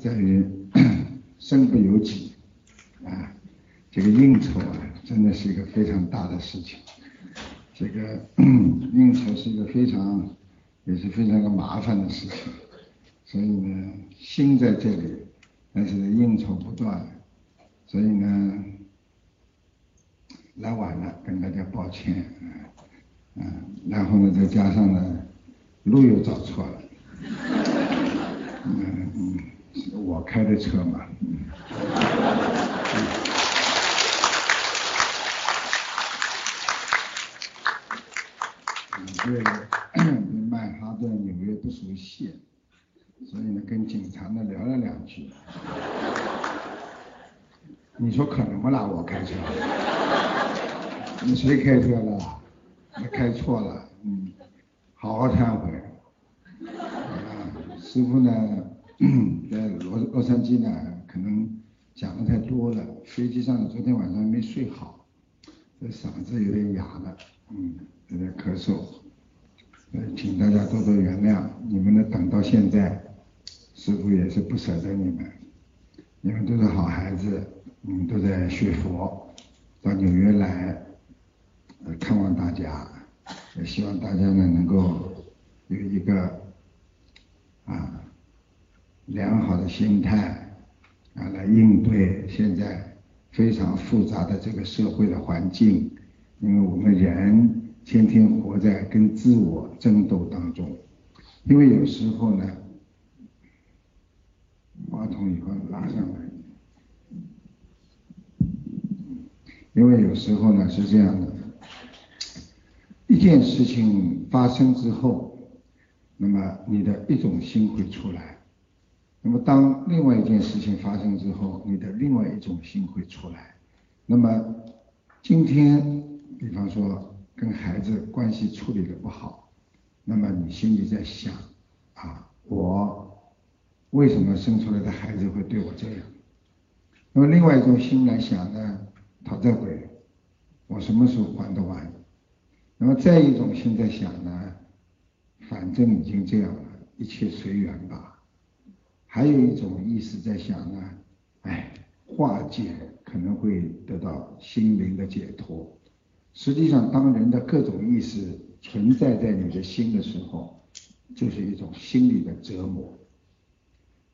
在于 身不由己啊。这个应酬啊，真的是一个非常大的事情。这个 应酬是一个非常也是非常的麻烦的事情。所以呢，心在这里，但是应酬不断，所以呢，来晚了，跟大家抱歉。嗯，然后呢，再加上呢，路又找错了。嗯，我开的车嘛。嗯。因为曼哈顿、纽约不熟悉，所以呢，跟警察呢聊了两句。你说可能不啦？我开车？你谁开车了？你开错了，嗯，好好忏悔。啊，师傅呢，在洛洛杉矶呢，可能讲的太多了，飞机上昨天晚上没睡好，这嗓子有点哑了，嗯，有点咳嗽，呃，请大家多多原谅。你们呢，等到现在，师傅也是不舍得你们，你们都是好孩子，嗯都在学佛，到纽约来。看望大家，也希望大家呢能够有一个啊良好的心态啊来应对现在非常复杂的这个社会的环境，因为我们人天天活在跟自我争斗当中，因为有时候呢，话筒以后拉上来，因为有时候呢是这样的。一件事情发生之后，那么你的一种心会出来；那么当另外一件事情发生之后，你的另外一种心会出来。那么今天，比方说跟孩子关系处理的不好，那么你心里在想啊，我为什么生出来的孩子会对我这样？那么另外一种心来想呢，讨债鬼，我什么时候还得完？那么再一种心在想呢，反正已经这样了，一切随缘吧。还有一种意识在想呢，哎，化解可能会得到心灵的解脱。实际上，当人的各种意识存在在你的心的时候，就是一种心理的折磨。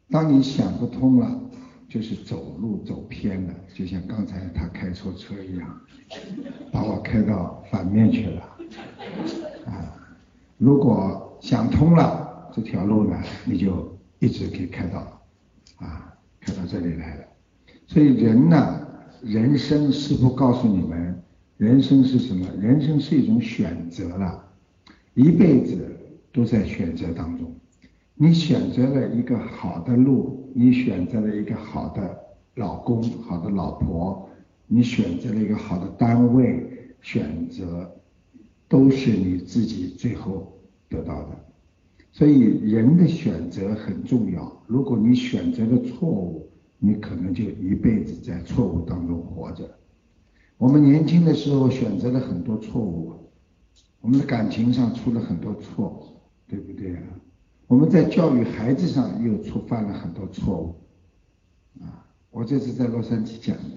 当你想不通了，就是走路走偏了，就像刚才他开错车一样，把我开到反面去了。啊，如果想通了这条路呢，你就一直可以开到，啊，开到这里来了。所以人呢，人生师傅告诉你们，人生是什么？人生是一种选择了，一辈子都在选择当中。你选择了一个好的路，你选择了一个好的老公、好的老婆，你选择了一个好的单位，选择。都是你自己最后得到的，所以人的选择很重要。如果你选择了错误，你可能就一辈子在错误当中活着。我们年轻的时候选择了很多错误，我们的感情上出了很多错，对不对啊？我们在教育孩子上又触犯了很多错误。啊，我这次在洛杉矶讲的，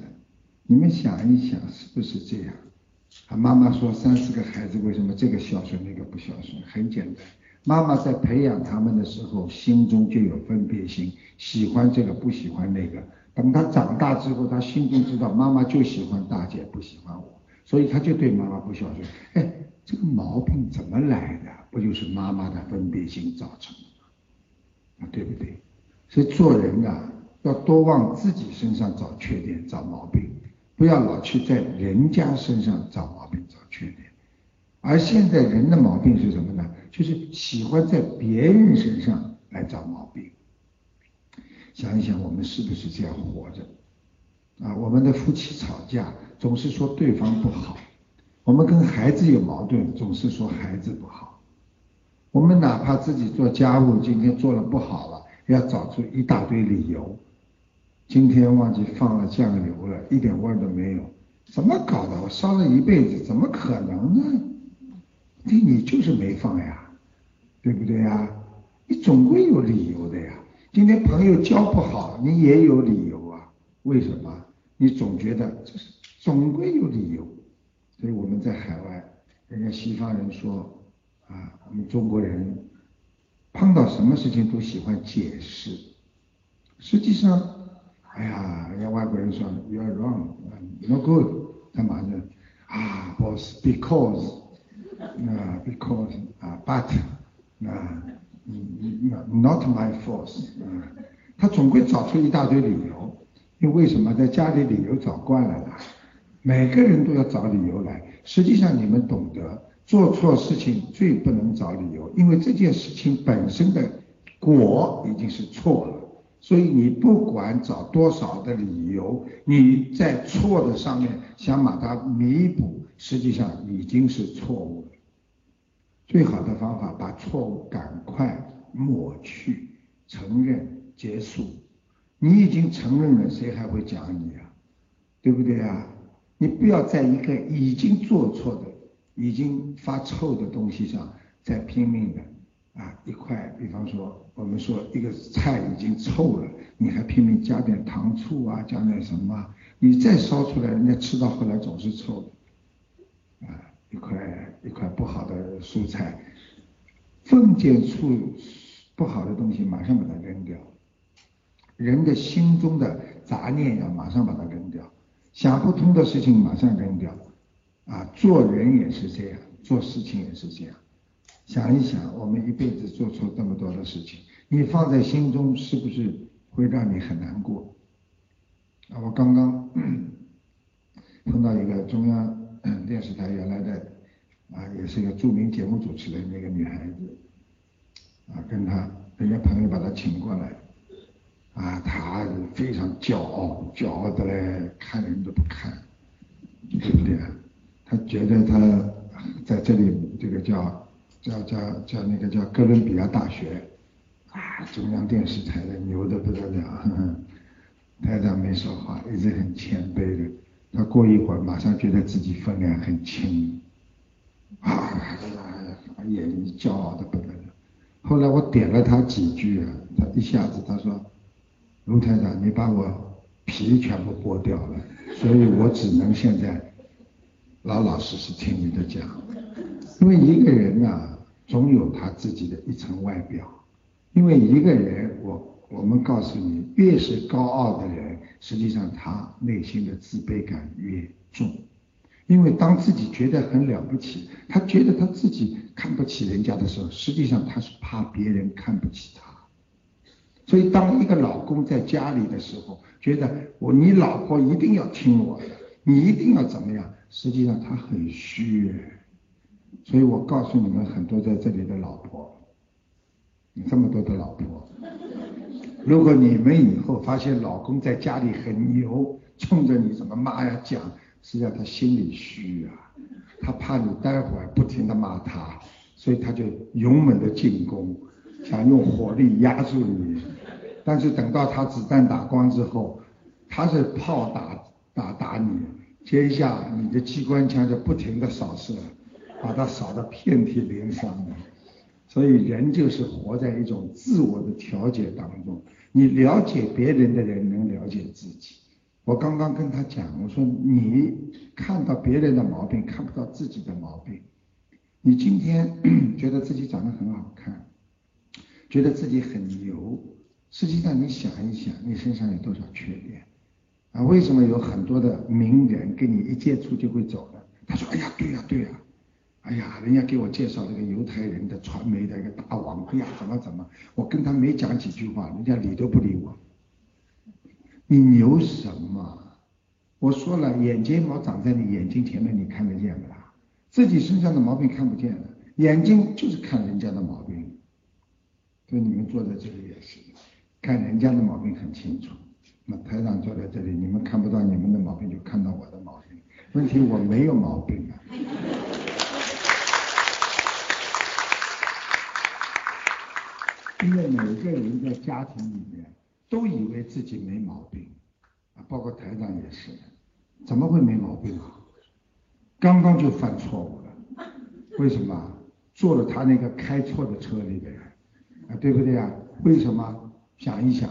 你们想一想，是不是这样？他妈妈说：“三四个孩子，为什么这个孝顺那个不孝顺？很简单，妈妈在培养他们的时候，心中就有分别心，喜欢这个不喜欢那个。等他长大之后，他心中知道妈妈就喜欢大姐，不喜欢我，所以他就对妈妈不孝顺。哎，这个毛病怎么来的？不就是妈妈的分别心造成的吗？啊，对不对？所以做人啊，要多往自己身上找缺点、找毛病。”不要老去在人家身上找毛病、找缺点，而现在人的毛病是什么呢？就是喜欢在别人身上来找毛病。想一想，我们是不是这样活着？啊，我们的夫妻吵架总是说对方不好，我们跟孩子有矛盾总是说孩子不好，我们哪怕自己做家务今天做了不好了，要找出一大堆理由。今天忘记放了酱油了，一点味儿都没有，怎么搞的？我烧了一辈子，怎么可能呢？对你就是没放呀，对不对呀？你总归有理由的呀。今天朋友交不好，你也有理由啊。为什么？你总觉得这是总归有理由。所以我们在海外，人家西方人说啊，我们中国人碰到什么事情都喜欢解释。实际上，哎呀，人家外国人说 you are wrong，no good，干嘛呢？啊，boss，because，啊，because，啊，but，啊。Not my force，嗯，他总会找出一大堆理由，因为为什么在家里理由找惯了，每个人都要找理由来。实际上你们懂得，做错事情最不能找理由，因为这件事情本身的果已经是错了，所以你不管找多少的理由，你在错的上面想把它弥补，实际上已经是错误。最好的方法，把错误赶快抹去，承认结束。你已经承认了，谁还会讲你啊？对不对啊？你不要在一个已经做错的、已经发臭的东西上再拼命的啊！一块，比方说，我们说一个菜已经臭了，你还拼命加点糖醋啊，加点什么？你再烧出来，人家吃到后来总是臭的啊。一块一块不好的蔬菜，碰见出不好的东西，马上把它扔掉。人的心中的杂念要马上把它扔掉，想不通的事情马上扔掉。啊，做人也是这样，做事情也是这样。想一想，我们一辈子做错这么多的事情，你放在心中是不是会让你很难过？啊，我刚刚 碰到一个中央。电视台原来的啊，也是一个著名节目主持人，那个女孩子啊，跟他人家朋友把她请过来啊，她非常骄傲，骄傲的嘞，看人都不看，对不对啊？她觉得她在这里这个叫叫叫叫那个叫哥伦比亚大学啊，中央电视台的牛的不得了，台长没说话，一直很谦卑的。他过一会儿，马上觉得自己分量很轻，啊，眼睛骄傲的不得了。后来我点了他几句啊，他一下子他说：“卢台长，你把我皮全部剥掉了，所以我只能现在老老实实听你的讲。因为一个人啊，总有他自己的一层外表。因为一个人，我我们告诉你，越是高傲的人。”实际上，他内心的自卑感越重，因为当自己觉得很了不起，他觉得他自己看不起人家的时候，实际上他是怕别人看不起他。所以，当一个老公在家里的时候，觉得我你老婆一定要听我的，你一定要怎么样，实际上他很虚。所以我告诉你们很多在这里的老婆，你这么多的老婆。如果你们以后发现老公在家里很牛，冲着你怎么骂呀讲，实际上他心里虚啊，他怕你待会儿不停的骂他，所以他就勇猛的进攻，想用火力压住你。但是等到他子弹打光之后，他是炮打打打你，接一下你的机关枪就不停的扫射，把他扫得遍体鳞伤的。所以人就是活在一种自我的调节当中。你了解别人的人能了解自己。我刚刚跟他讲，我说你看到别人的毛病，看不到自己的毛病。你今天觉得自己长得很好看，觉得自己很牛，实际上你想一想，你身上有多少缺点？啊，为什么有很多的名人跟你一接触就会走呢？他说：“哎呀，对呀，对呀。”哎呀，人家给我介绍这个犹太人的传媒的一个大王，哎呀，怎么怎么，我跟他没讲几句话，人家理都不理我。你牛什么？我说了，眼睫毛长在你眼睛前面，你看得见不啦？自己身上的毛病看不见的，眼睛就是看人家的毛病。所以你们坐在这里也是，看人家的毛病很清楚。那台长坐在这里，你们看不到你们的毛病，就看到我的毛病。问题我没有毛病啊。因为每个人在家庭里面都以为自己没毛病，啊，包括台长也是，怎么会没毛病啊？刚刚就犯错误了，为什么？坐了他那个开错的车里边，啊，对不对啊？为什么？想一想，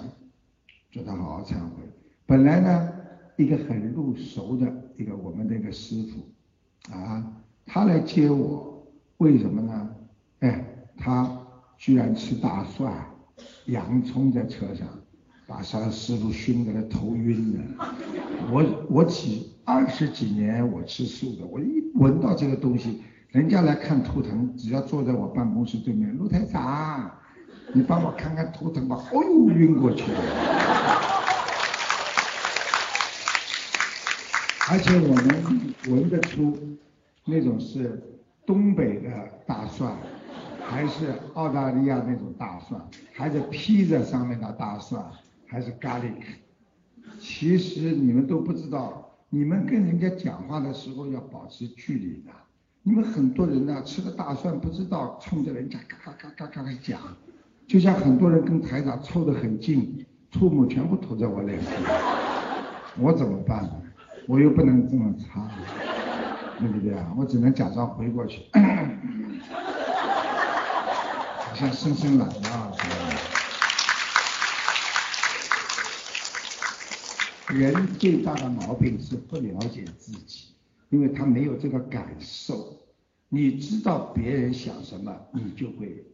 叫他好好忏悔。本来呢，一个很入熟的一个我们那个师傅，啊，他来接我，为什么呢？哎，他居然吃大蒜、洋葱在车上，把三师傅熏得他头晕了。我我几二十几年我吃素的，我一闻到这个东西。人家来看图腾，只要坐在我办公室对面，陆台长，你帮我看看图腾吧。哦呦，晕过去了。而且我们闻得出，那种是东北的大蒜，还是澳大利亚那种大蒜，还是披萨上面的大蒜，还是 garlic。其实你们都不知道，你们跟人家讲话的时候要保持距离的。你们很多人呢，吃了大蒜不知道，冲着人家嘎嘎嘎嘎嘎讲，就像很多人跟台长凑得很近，唾沫全部吐在我脸上，我怎么办呢？我又不能这么擦，对不对啊？我只能假装回过去，好像伸伸懒腰。人最大的毛病是不了解自己，因为他没有这个感受。你知道别人想什么，你就会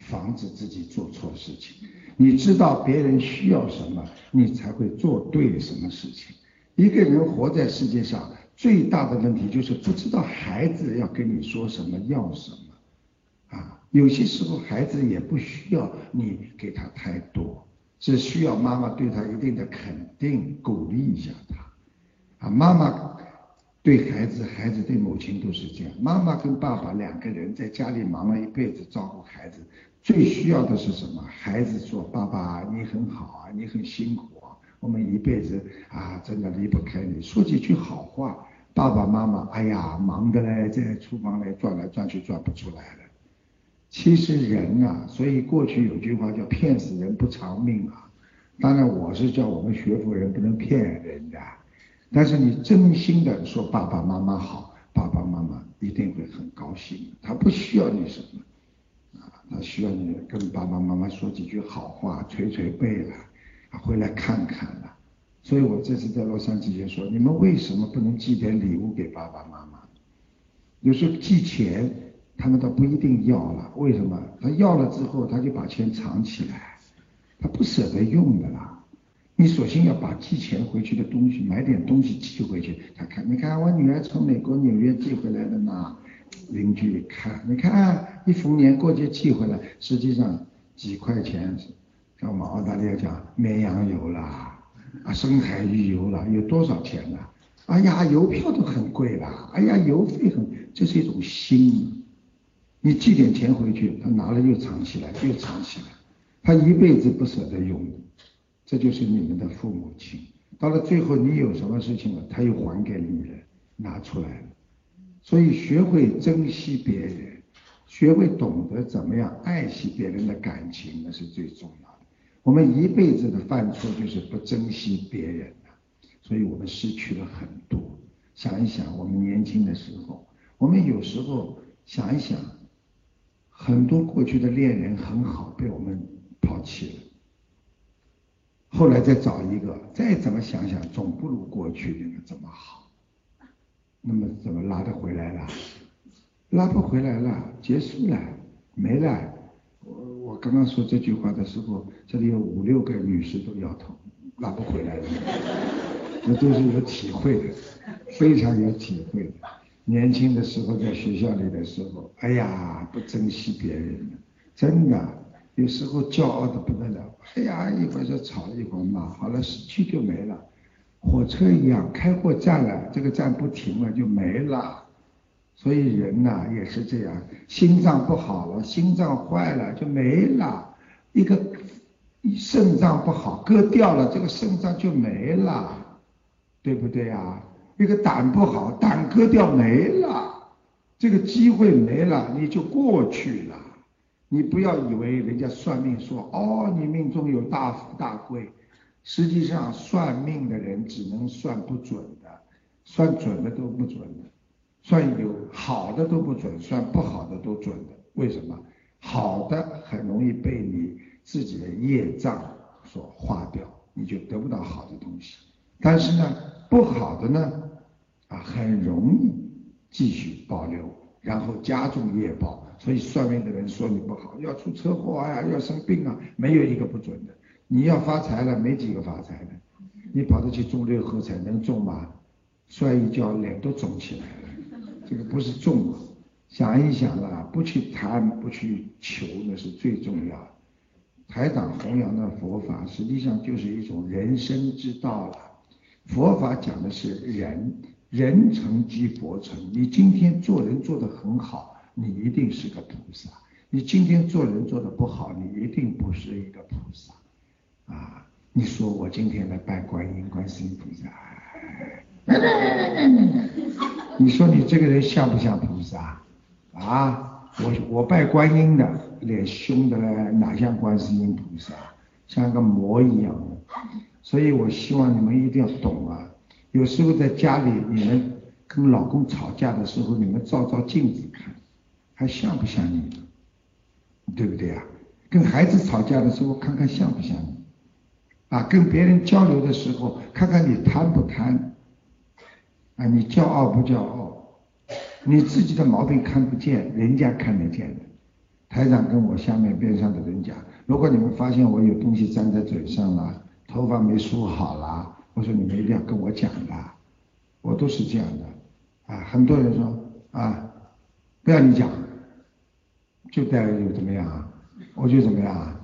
防止自己做错事情；你知道别人需要什么，你才会做对什么事情。一个人活在世界上最大的问题就是不知道孩子要跟你说什么，要什么。啊，有些时候孩子也不需要你给他太多，只需要妈妈对他一定的肯定，鼓励一下他。啊，妈妈。对孩子，孩子对母亲都是这样。妈妈跟爸爸两个人在家里忙了一辈子照顾孩子，最需要的是什么？孩子说：“爸爸，你很好啊，你很辛苦啊，我们一辈子啊，真的离不开你。”说几句好话。爸爸妈妈，哎呀，忙的嘞，在厨房里转来转去，转不出来了。其实人啊，所以过去有句话叫“骗死人不偿命”啊。当然，我是叫我们学佛人不能骗人的。但是你真心的说爸爸妈妈好，爸爸妈妈一定会很高兴。他不需要你什么，啊，他需要你跟爸爸妈妈说几句好话，捶捶背了，回来看看了。所以我这次在洛杉矶就说，你们为什么不能寄点礼物给爸爸妈妈？有时候寄钱，他们倒不一定要了。为什么？他要了之后，他就把钱藏起来，他不舍得用的啦。你索性要把寄钱回去的东西买点东西寄回去，他看，你看我女儿从美国纽约寄回来的呢。邻居一看，你看一逢年过节寄回来，实际上几块钱，像我们澳大利亚讲绵羊油啦，啊深海鱼油啦，有多少钱呢？哎呀，邮票都很贵啦，哎呀，邮费很，这是一种心。你寄点钱回去，他拿了又藏起来，又藏起来，他一辈子不舍得用。这就是你们的父母亲，到了最后你有什么事情了，他又还给你了，拿出来了。所以学会珍惜别人，学会懂得怎么样爱惜别人的感情，那是最重要的。我们一辈子的犯错就是不珍惜别人了，所以我们失去了很多。想一想，我们年轻的时候，我们有时候想一想，很多过去的恋人很好，被我们抛弃了。后来再找一个，再怎么想想，总不如过去那个这么好。那么怎么拉得回来了？拉不回来了，结束了，没了。我我刚刚说这句话的时候，这里有五六个女士都摇头，拉不回来了。这都是有体会的，非常有体会的。年轻的时候在学校里的时候，哎呀，不珍惜别人，真的。有时候骄傲的不得了，哎呀，一会儿就吵，一会儿骂，好了，失去就没了。火车一样，开过站了，这个站不停了就没了。所以人呐也是这样，心脏不好了，心脏坏了就没了。一个肾脏不好，割掉了，这个肾脏就没了，对不对呀？一个胆不好，胆割掉没了，这个机会没了，你就过去了。你不要以为人家算命说哦，你命中有大富大贵，实际上算命的人只能算不准的，算准的都不准的。算有好的都不准，算不好的都准的。为什么？好的很容易被你自己的业障所化掉，你就得不到好的东西。但是呢，不好的呢，啊，很容易继续保留，然后加重业报。所以算命的人说你不好，要出车祸啊，要生病啊，没有一个不准的。你要发财了，没几个发财的。你跑着去中六合彩能中吗？摔一跤脸都肿起来了，这个不是中啊。想一想啊，不去贪，不去求，那是最重要的。台长弘扬的佛法，实际上就是一种人生之道了。佛法讲的是人，人成即佛成。你今天做人做得很好，你一定是个菩萨；你今天做人做得不好，你一定不是一个菩萨。啊，你说我今天来拜观音、观世音菩萨，你说你这个人像不像菩萨？啊，我我拜观音的，脸凶的嘞，哪像观世音菩萨？像个魔一样的。所以我希望你们一定要懂啊！有时候在家里，你们跟老公吵架的时候，你们照照镜子看，还像不像你？对不对啊？跟孩子吵架的时候，看看像不像你？啊，跟别人交流的时候，看看你贪不贪？啊，你骄傲不骄傲？你自己的毛病看不见，人家看得见的。台长跟我下面边上的人讲，如果你们发现我有东西粘在嘴上了。头发没梳好啦，我说你们一定要跟我讲的，我都是这样的啊。很多人说啊，不要你讲，就带有怎么样啊？我就怎么样啊？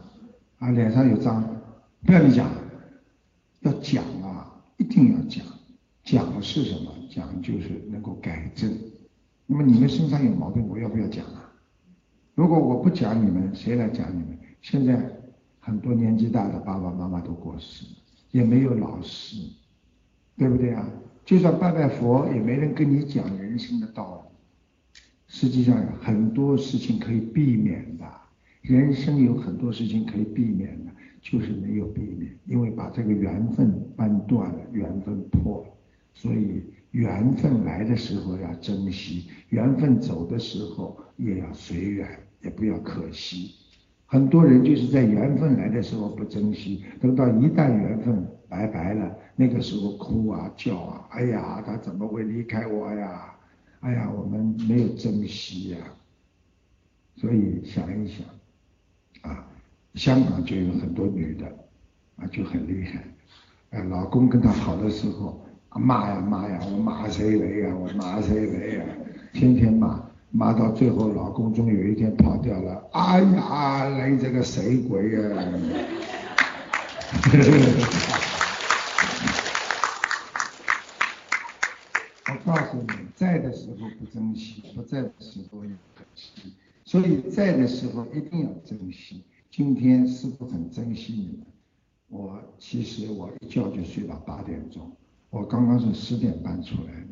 啊，脸上有脏，不要你讲，要讲啊，一定要讲。讲是什么？讲就是能够改正。那么你们身上有毛病，我要不要讲啊？如果我不讲你们，谁来讲你们？现在。很多年纪大的爸爸妈妈都过世，也没有老师，对不对啊？就算拜拜佛，也没人跟你讲人生的道理。实际上很多事情可以避免的，人生有很多事情可以避免的，就是没有避免，因为把这个缘分扳断了，缘分破了。所以缘分来的时候要珍惜，缘分走的时候也要随缘，也不要可惜。很多人就是在缘分来的时候不珍惜，等到一旦缘分拜拜了，那个时候哭啊叫啊，哎呀，他怎么会离开我呀？哎呀，我们没有珍惜呀。所以想一想，啊，香港就有很多女的，啊就很厉害，哎，老公跟她好的时候，骂呀骂呀，我骂谁谁呀？我骂谁谁呀？天天骂。骂到最后，老公终于有一天跑掉了。哎呀，你这个死鬼呀！我告诉你，在的时候不珍惜，不在的时候又可惜。所以在的时候一定要珍惜。今天师傅很珍惜你们。我其实我一觉就睡到八点钟，我刚刚是十点半出来的。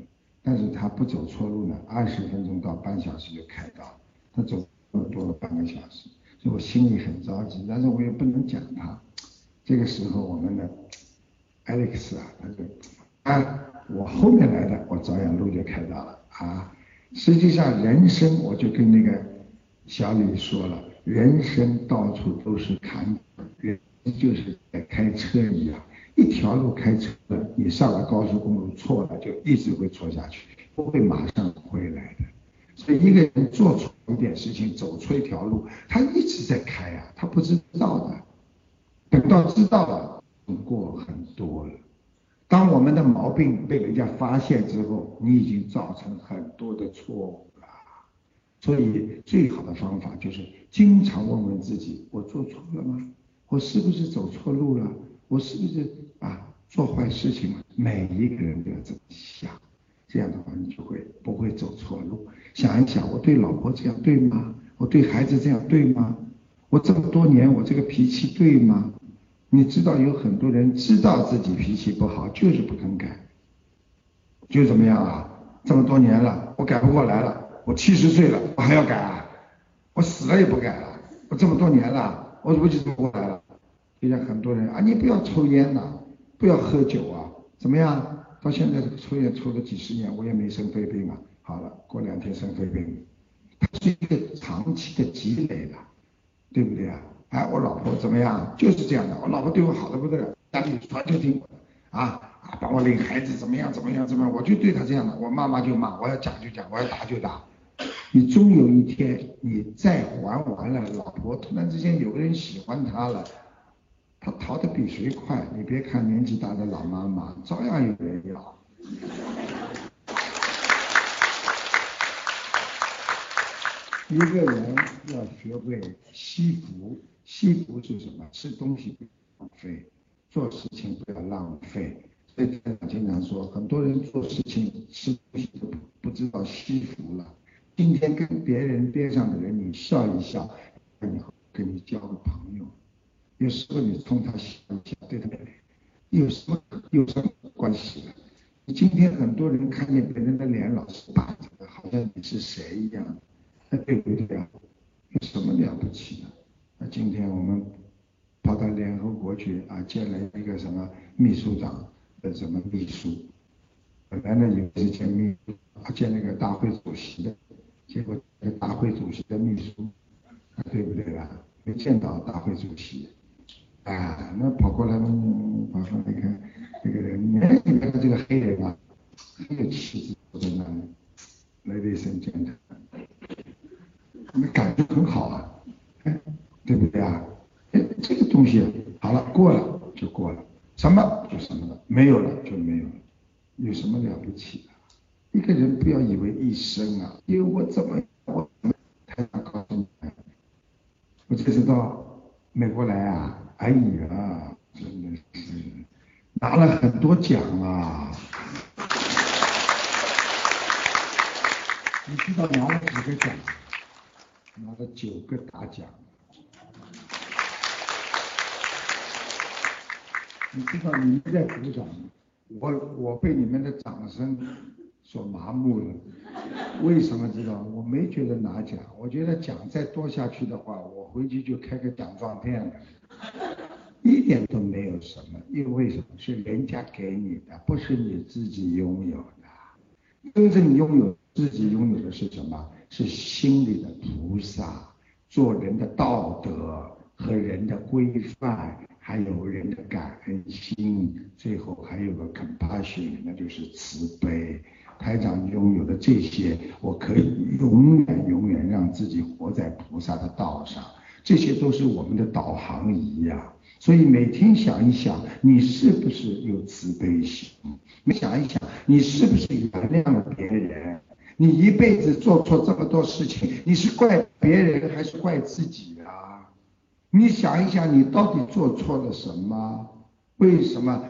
但是他不走错路呢，二十分钟到半小时就开到，他走了多了半个小时，所以我心里很着急，但是我也不能讲他。这个时候我们的 Alex 啊，他就啊，我后面来的，我照样路就开到了啊。实际上人生，我就跟那个小李说了，人生到处都是坎坷，人就是在开车一样。一条路开车，你上了高速公路错了，就一直会错下去，不会马上回来的。所以一个人做错一点事情，走错一条路，他一直在开啊，他不知道的。等到知道了，过很多了。当我们的毛病被人家发现之后，你已经造成很多的错误了。所以最好的方法就是经常问问自己：我做错了吗？我是不是走错路了？我是不是做坏事情了？每一个人都要这么想，这样的话你就会不会走错路。想一想，我对老婆这样对吗？我对孩子这样对吗？我这么多年我这个脾气对吗？你知道有很多人知道自己脾气不好，就是不肯改，就怎么样啊？这么多年了，我改不过来了。我七十岁了，我还要改啊？我死了也不改了。我这么多年了，我怎么就改不过来了？就像很多人啊，你不要抽烟呐，不要喝酒啊，怎么样？到现在这个抽烟抽了几十年，我也没生肺病啊。好了，过两天生肺病，它是一个长期的积累了，对不对啊？哎，我老婆怎么样？就是这样的，我老婆对我好的不得了，家里全就听我的啊啊，帮我领孩子怎么样怎么样怎么样，我就对她这样的，我骂骂就骂，我要讲就讲，我要打就打。你终有一天，你再还完了，老婆突然之间有个人喜欢她了，他逃得比谁快？你别看年纪大的老妈妈，照样有人要。一个人要学会惜福，惜福是什么？吃东西不浪费，做事情不要浪费。所以经常说，很多人做事情吃东西都不不知道惜福了。今天跟别人边上的人你笑一笑，以后跟你交个朋友。有时候你冲他笑一笑，对他有什么有什么关系？你今天很多人看见别人的脸老是板着的，好像你是谁一样。那对不对啊？有什么了不起的？那今天我们跑到联合国去啊，见了一个什么秘书长的什么秘书，本来呢以为是见秘啊见那个大会主席的，结果大会主席的秘书，对不对啦？没见到大会主席，啊，那跑过来问，跑过来看这个人，你看这个黑人啊，很有气质，坐在那里，ladies and gentlemen。你感觉很好啊，哎，对不对啊？哎，这个东西好了，过了就过了，什么就什么了，没有了就没有了，有什么了不起的？一个人不要以为一生啊，因为我怎么我太想告诉你，我这次到美国来啊，哎呀，真的是拿了很多奖啊！你知道拿了几个奖？拿了九个大奖，你知道你们在鼓掌，我我被你们的掌声所麻木了。为什么知道？我没觉得拿奖，我觉得奖再多下去的话，我回去就开个奖状店了，一点都没有什么。因为什么？是人家给你的，不是你自己拥有的。真正拥有自己拥有的是什么？是心里的菩萨，做人的道德和人的规范，还有人的感恩心，最后还有个 compassion，那就是慈悲。台长拥有的这些，我可以永远永远让自己活在菩萨的道上，这些都是我们的导航仪呀。所以每天想一想，你是不是有慈悲心？你想一想，你是不是原谅了别人？你一辈子做错这么多事情，你是怪别人还是怪自己啊？你想一想，你到底做错了什么？为什么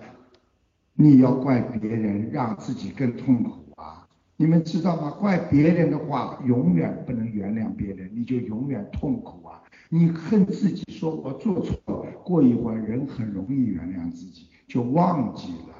你要怪别人，让自己更痛苦啊？你们知道吗？怪别人的话，永远不能原谅别人，你就永远痛苦！你恨自己，说我做错了，过一会儿人很容易原谅自己，就忘记了。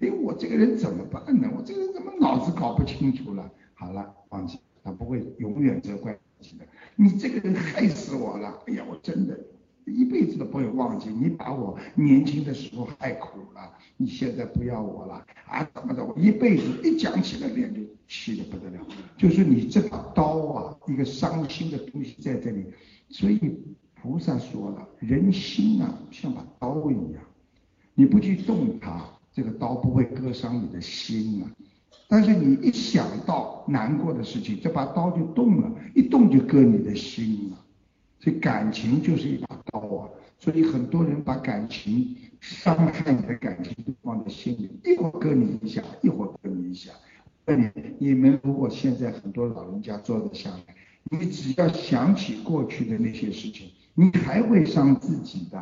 哎，我这个人怎么办呢？我这个人怎么脑子搞不清楚了？好了，忘记，他不会永远责怪你的。你这个人害死我了！哎呀，我真的，一辈子都不会忘记。你把我年轻的时候害苦了，你现在不要我了啊？怎么的？我一辈子一讲起来脸就气得不得了。就是你这把刀啊，一个伤心的东西在这里。所以菩萨说了，人心啊像把刀一样，你不去动它，这个刀不会割伤你的心啊。但是你一想到难过的事情，这把刀就动了，一动就割你的心了。所以感情就是一把刀啊！所以很多人把感情伤害你的感情都放在心里，一会儿割你一下，一会儿割你一下。问你，你们如果现在很多老人家坐着下面，你只要想起过去的那些事情，你还会伤自己的。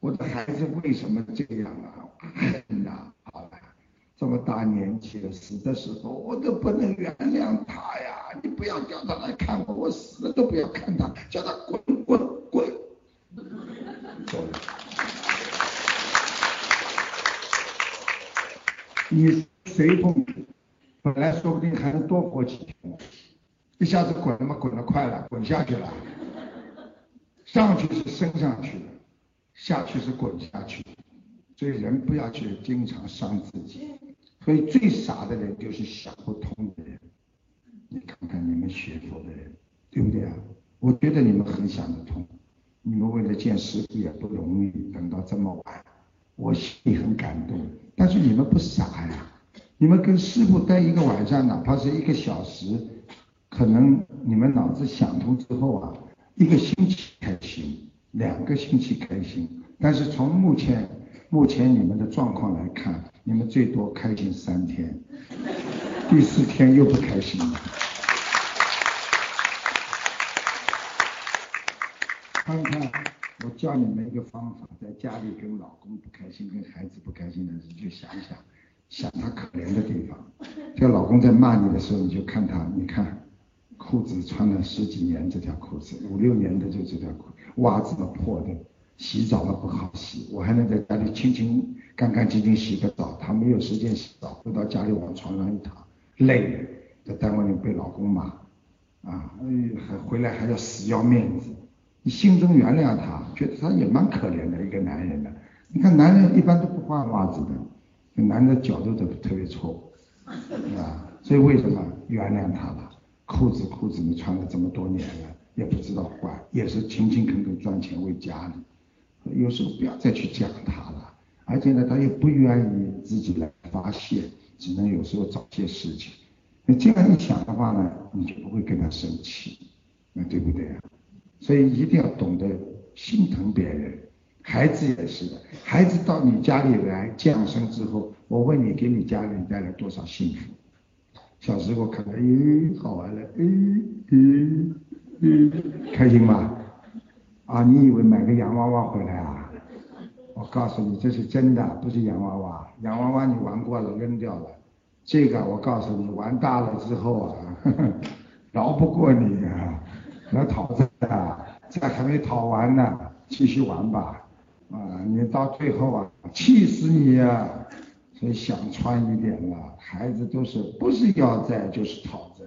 我的孩子为什么这样啊？恨呐！好了。这么大年纪了，死的时候我都不能原谅他呀！你不要叫他来看我，我死了都不要看他，叫他滚滚滚！你随风，本来说不定还能多活几天，一下子滚嘛滚得快了，滚下去了。上去是升上去，下去是滚下去。所以人不要去经常伤自己。所以最傻的人就是想不通的人，你看看你们学佛的人，对不对啊？我觉得你们很想得通，你们为了见师傅也不容易，等到这么晚，我心里很感动。但是你们不傻呀，你们跟师傅待一个晚上，哪怕是一个小时，可能你们脑子想通之后啊，一个星期开心，两个星期开心。但是从目前目前你们的状况来看，你们最多开心三天，第四天又不开心了。看看，我教你们一个方法，在家里跟老公不开心、跟孩子不开心的时候，就想想，想他可怜的地方。这老公在骂你的时候，你就看他，你看裤子穿了十几年这条裤子，五六年的就这条裤，袜子都破的，洗澡了不好洗，我还能在家里清清干干净净洗个澡，他没有时间洗澡，回到家里往床上一躺，累，在单位里被老公骂，啊，还回来还要死要面子。你心中原谅他，觉得他也蛮可怜的一个男人的。你看男人一般都不换袜子的，男的脚都都特别臭，啊，所以为什么原谅他吧？裤子裤子你穿了这么多年了，也不知道换，也是勤勤恳恳赚钱为家里。有时候不要再去讲他了，而且呢，他又不愿意自己来发泄，只能有时候找些事情。那这样一想的话呢，你就不会跟他生气，那对不对啊？所以一定要懂得心疼别人，孩子也是的。孩子到你家里来降生之后，我问你，给你家里带来多少幸福？小时候看到，咦，好玩了，咦咦咦，开心吗？啊，你以为买个洋娃娃回来啊？我告诉你，这是真的，不是洋娃娃。洋娃娃你玩过了，扔掉了。这个我告诉你，玩大了之后啊，饶不过你啊。要讨债啊，这还没讨完呢，继续玩吧，啊，你到最后啊，气死你呀！所以想穿一点了，孩子都是不是要债就是讨债，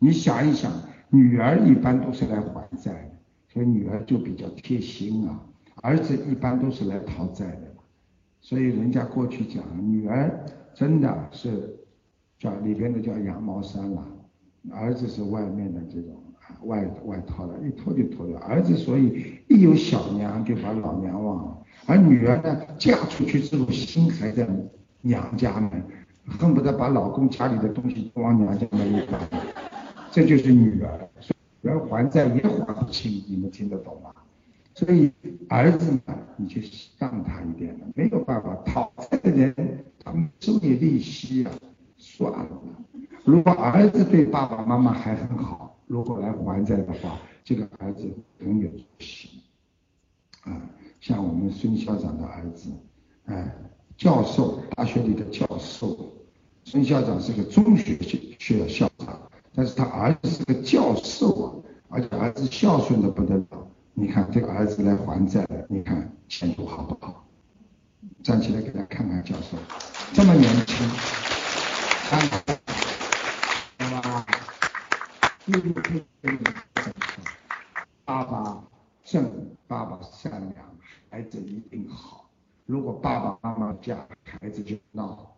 你想一想，女儿一般都是来还债的，所以女儿就比较贴心啊，儿子一般都是来讨债的，所以人家过去讲，女儿真的是叫里边的叫羊毛衫了，儿子是外面的这种。外外套了，一脱就脱掉。儿子所以一有小娘就把老娘忘了，而女儿呢，嫁出去之后心还在娘家呢，恨不得把老公家里的东西都往娘家那里搬。这就是女儿，女儿还债也还不清，你们听得懂吗？所以儿子呢，你就让他一点了，没有办法，讨债的人他们收你利息啊，算了。如果儿子对爸爸妈妈还很好。如果来还债的话，这个儿子很有心啊。像我们孙校长的儿子，哎，教授，大学里的教授。孙校长是个中学学校校长，但是他儿子是个教授啊，而且儿子孝顺的不得了。你看这个儿子来还债了，你看前途好不好？站起来给他看看，教授，这么年轻，看。又可以跟你爸爸正，爸爸善良，孩子一定好。如果爸爸妈妈家孩子就闹，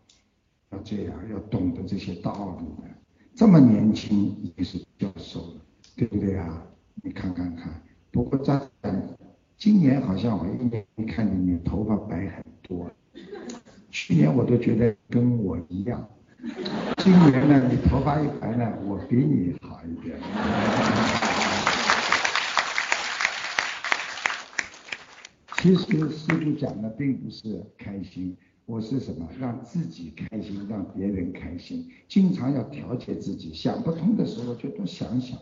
要这样，要懂得这些道理的。这么年轻已经是教授了，对不对啊？你看看看。不过在今年好像我一年没看见你头发白很多，去年我都觉得跟我一样。今年呢，你头发一白呢，我比你好一点。其实师傅讲的并不是开心，我是什么？让自己开心，让别人开心。经常要调节自己，想不通的时候就多想想。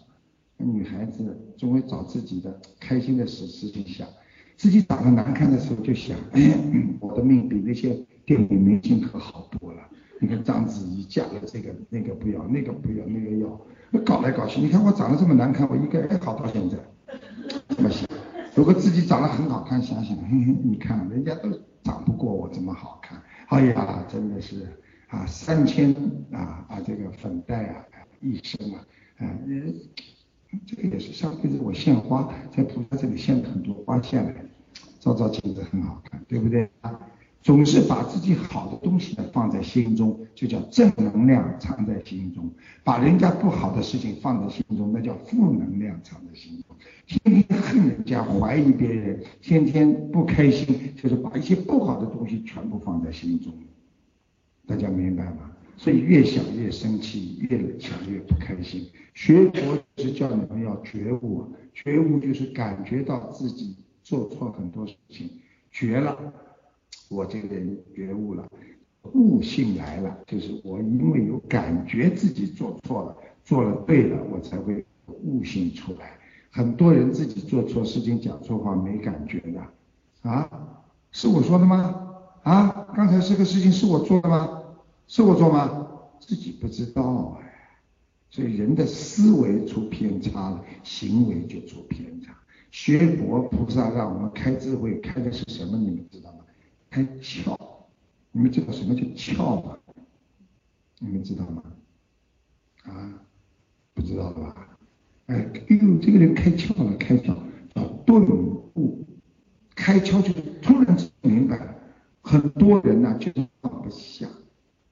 女孩子总会找自己的开心的事事情想，自己长得难看的时候就想，哎，我的命比那些电影明星可好多了。你看章子怡嫁了这个那个不要，那个不要，那个要，搞来搞去。你看我长得这么难看，我应该好到现在，怎么想。如果自己长得很好看，想想，你看人家都长不过我这么好看。哎呀，真的是啊，三千啊啊这个粉黛啊，一生啊，啊，这个也是上辈子我献花，在菩萨这里献了很多花下来，照照镜子很好看，对不对啊？总是把自己好的东西呢放在心中，就叫正能量藏在心中；把人家不好的事情放在心中，那叫负能量藏在心中。天天恨人家，怀疑别人，天天不开心，就是把一些不好的东西全部放在心中。大家明白吗？所以越想越生气，越想越不开心。学佛是叫你们要觉悟，觉悟就是感觉到自己做错很多事情，觉了。我这个人觉悟了，悟性来了，就是我因为有感觉自己做错了，做了对了，我才会悟性出来。很多人自己做错事情、讲错话没感觉的，啊，是我说的吗？啊，刚才这个事情是我做的吗？是我做吗？自己不知道哎。所以人的思维出偏差了，行为就出偏差。学佛菩萨让我们开智慧，开的是什么？你们知道吗？开窍，你们知道什么叫窍吗？你们知道吗？啊，不知道吧？哎，哎呦，这个人开窍了，开窍叫顿悟，开窍就是突然明白。很多人呢就是放不下，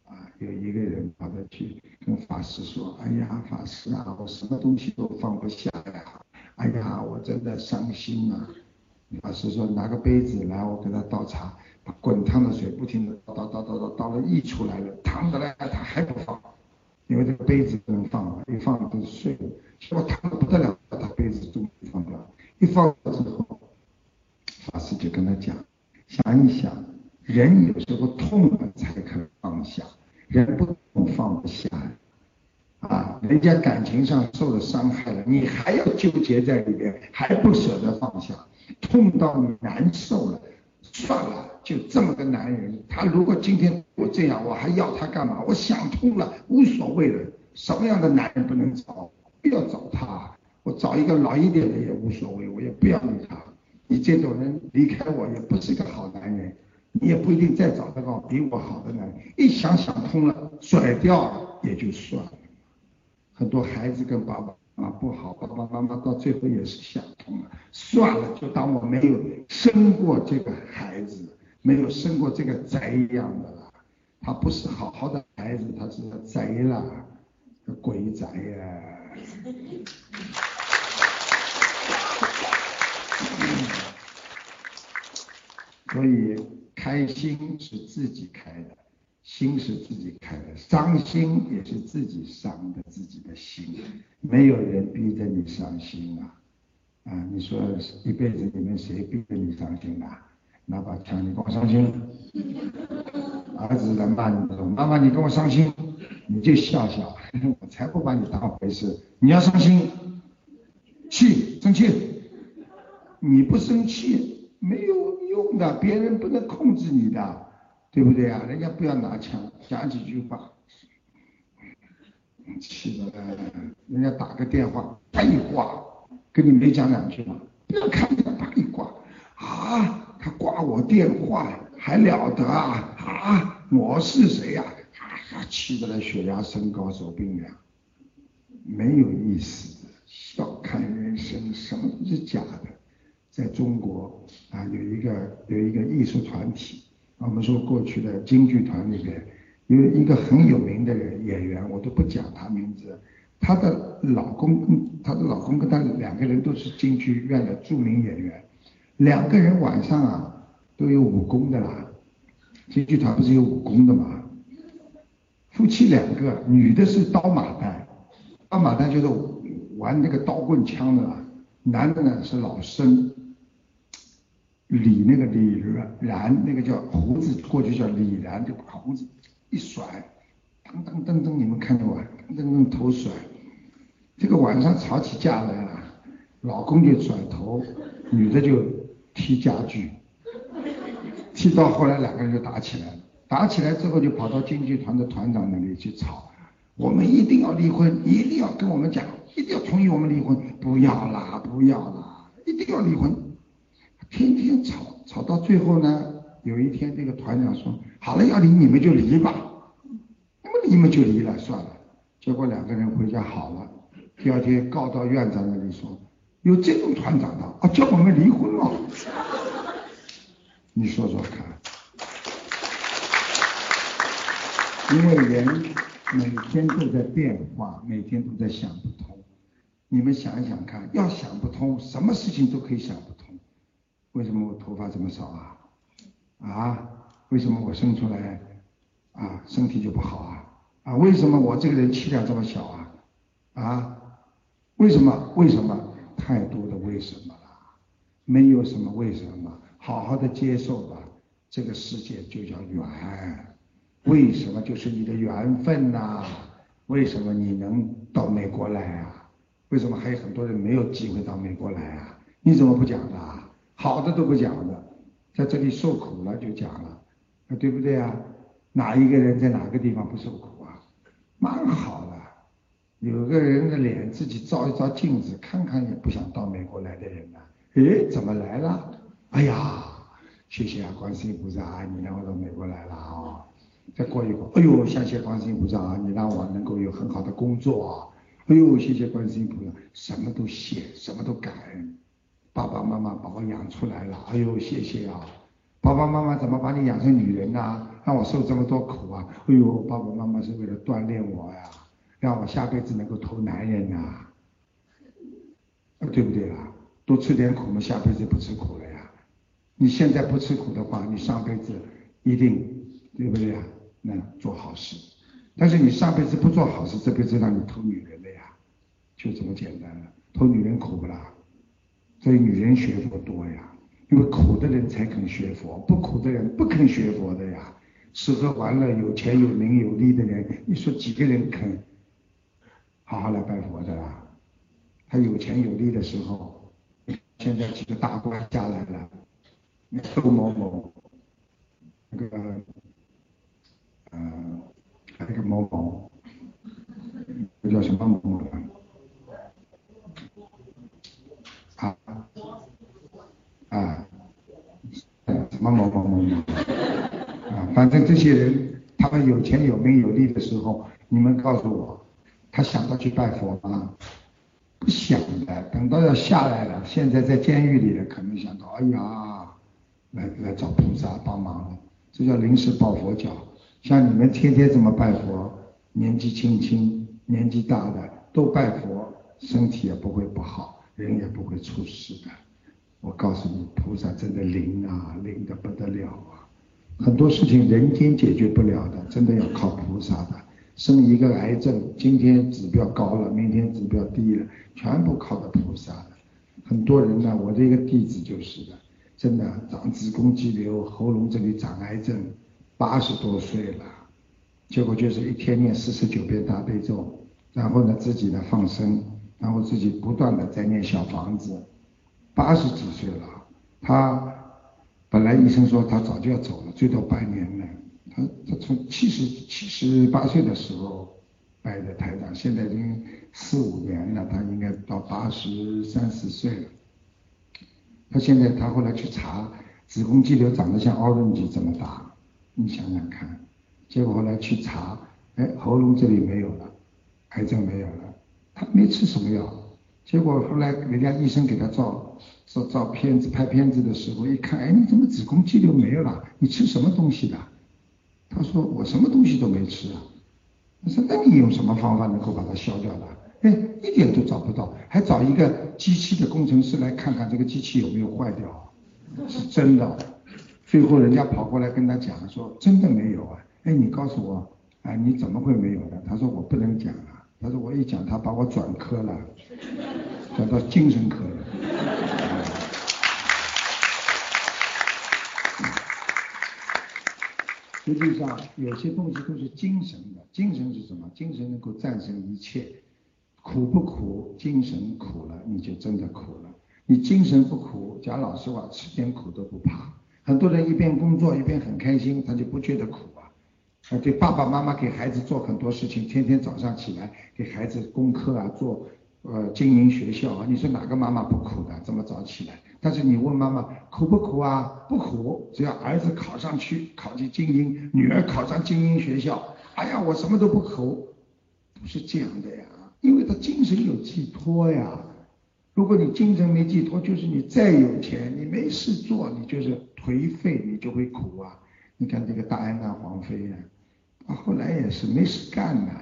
啊，有一个人跑到去跟法师说：“哎呀，法师啊，我什么东西都放不下呀，哎呀，我真的伤心啊。”法师说：“拿个杯子来，我给他倒茶。”滚烫的水不停的倒倒倒倒倒倒了溢出来了，烫的嘞他还不放，因为这个杯子不能放了，一放都碎了，结果烫的不得了，把杯子终于放掉，一放了之后，法师就跟他讲，想一想，人有时候痛了才肯放下，人不痛放不下，啊，人家感情上受了伤害了，你还要纠结在里边，还不舍得放下，痛到你难受了。算了，就这么个男人，他如果今天我这样，我还要他干嘛？我想通了，无所谓了。什么样的男人不能找？不要找他，我找一个老一点的也无所谓，我也不要理他。你这种人离开我也不是个好男人，你也不一定再找得到比我好的男人。一想想通了，甩掉了也就算了。很多孩子跟爸爸。啊，不好，爸爸妈妈到最后也是想通了，算了，就当我没有生过这个孩子，没有生过这个贼一样的了。他不是好好的孩子，他是贼了，鬼贼呀。所以开心是自己开的。心是自己开的，伤心也是自己伤的自己的心，没有人逼着你伤心啊！啊，你说一辈子里面谁逼着你伤心啊拿把枪你跟我伤心，儿子在骂你，妈妈你跟我伤心，你就笑笑，我才不把你当回事。你要伤心，气生气，你不生气没有用的，别人不能控制你的。对不对啊？人家不要拿枪，讲几句话，气的，人家打个电话，啪一挂，跟你没讲两句话，不要看他啪一挂，啊，他挂我电话还了得啊啊，我是谁呀？啊，气得来血压升高，手冰凉，没有意思，笑看人生，什么都是假的。在中国啊，有一个有一个艺术团体。我们说过去的京剧团里边有一个很有名的人演员，我都不讲他名字。她的老公跟她的老公跟她两个人都是京剧院的著名演员，两个人晚上啊都有武功的啦。京剧团不是有武功的吗？夫妻两个，女的是刀马旦，刀马旦就是玩那个刀棍枪的啦。男的呢是老生。李那个李然，那个叫胡子，过去叫李然，就把胡子一甩，噔噔噔噔，你们看见吗？噔噔噔头甩，这个晚上吵起架来了，老公就甩头，女的就踢家具，踢到后来两个人就打起来了，打起来之后就跑到京剧团的团长那里去吵，我们一定要离婚，一定要跟我们讲，一定要同意我们离婚，不要啦，不要啦，一定要离婚。天天吵吵到最后呢，有一天这个团长说：“好了，要离你们就离吧，那么离嘛就离了，算了。”结果两个人回家好了，第二天告到院长那里说：“有这种团长的啊，叫我们离婚了。”你说说看，因为人每天都在变化，每天都在想不通。你们想一想看，要想不通，什么事情都可以想不通。为什么我头发这么少啊？啊？为什么我生出来啊身体就不好啊？啊？为什么我这个人气量这么小啊？啊？为什么？为什么？太多的为什么了？没有什么为什么，好好的接受吧。这个世界就叫缘，为什么就是你的缘分呐？为什么你能到美国来啊？为什么还有很多人没有机会到美国来啊？你怎么不讲的？好的都不讲的，在这里受苦了就讲了，对不对啊？哪一个人在哪个地方不受苦啊？蛮好，有个人的脸自己照一照镜子，看看也不想到美国来的人呢。诶，怎么来了？哎呀！谢谢啊，观世音菩萨啊，你让我到美国来了啊！再过一会儿，哎呦，谢谢观世音菩萨啊，你让我能够有很好的工作啊！哎呦，谢谢观世音菩萨，什么都谢，什么都感恩。爸爸妈妈把我养出来了，哎呦，谢谢啊！爸爸妈妈怎么把你养成女人呢？让我受这么多苦啊！哎呦，爸爸妈妈是为了锻炼我呀，让我下辈子能够投男人呐，对不对啊？多吃点苦嘛，下辈子不吃苦了呀。你现在不吃苦的话，你上辈子一定对不对啊？那做好事。但是你上辈子不做好事，这辈子让你偷女人的呀，就这么简单了。偷女人苦不啦？所以女人学佛多呀，因为苦的人才肯学佛，不苦的人不肯学佛的呀。吃喝玩乐、有钱有名有利的人，你说几个人肯好好来拜佛的啦？他有钱有利的时候，现在几个大官下来了。周某某，那个，呃，那个某某，那叫什么某某啊？啊，啊，什么某某某某？啊，反正这些人，他们有钱有名有利的时候，你们告诉我，他想到去拜佛吗？不想的，等到要下来了，现在在监狱里了，可能想到，哎呀。来来找菩萨帮忙了，这叫临时抱佛脚。像你们天天这么拜佛，年纪轻轻、年纪大的都拜佛，身体也不会不好，人也不会出事的。我告诉你，菩萨真的灵啊，灵的不得了啊！很多事情人间解决不了的，真的要靠菩萨的。生一个癌症，今天指标高了，明天指标低了，全部靠的菩萨。很多人呢，我这个弟子就是的。真的长子宫肌瘤，喉咙这里长癌症，八十多岁了，结果就是一天念四十九遍大悲咒，然后呢自己呢放生，然后自己不断的在念小房子，八十几岁了，他本来医生说他早就要走了，最多半年了，他他从七十七十八岁的时候拜的台长，现在已经四五年了，他应该到八十三四岁了。他现在他后来去查子宫肌瘤长得像 orange 这么大，你想想看，结果后来去查，哎，喉咙这里没有了，癌症没有了，他没吃什么药，结果后来人家医生给他照照照片子拍片子的时候一看，哎，你怎么子宫肌瘤没有了？你吃什么东西的？他说我什么东西都没吃啊。我说那你用什么方法能够把它消掉的？哎，一点都找不到，还找一个机器的工程师来看看这个机器有没有坏掉，是真的。最后人家跑过来跟他讲说，真的没有啊。哎，你告诉我，哎，你怎么会没有的？他说我不能讲啊。他说我一讲，他把我转科了，转到精神科了。实际上有些东西都是精神的，精神是什么？精神能够战胜一切。苦不苦？精神苦了，你就真的苦了。你精神不苦，讲老实话，吃点苦都不怕。很多人一边工作一边很开心，他就不觉得苦啊。啊，对爸爸妈妈给孩子做很多事情，天天早上起来给孩子功课啊，做呃经营学校啊。你说哪个妈妈不苦的？这么早起来？但是你问妈妈苦不苦啊？不苦，只要儿子考上去，考进精英，女儿考上精英学校，哎呀，我什么都不苦，不是这样的呀。因为他精神有寄托呀，如果你精神没寄托，就是你再有钱，你没事做，你就是颓废，你就会苦啊。你看这个大安娜皇妃呀，啊，后来也是没事干呐，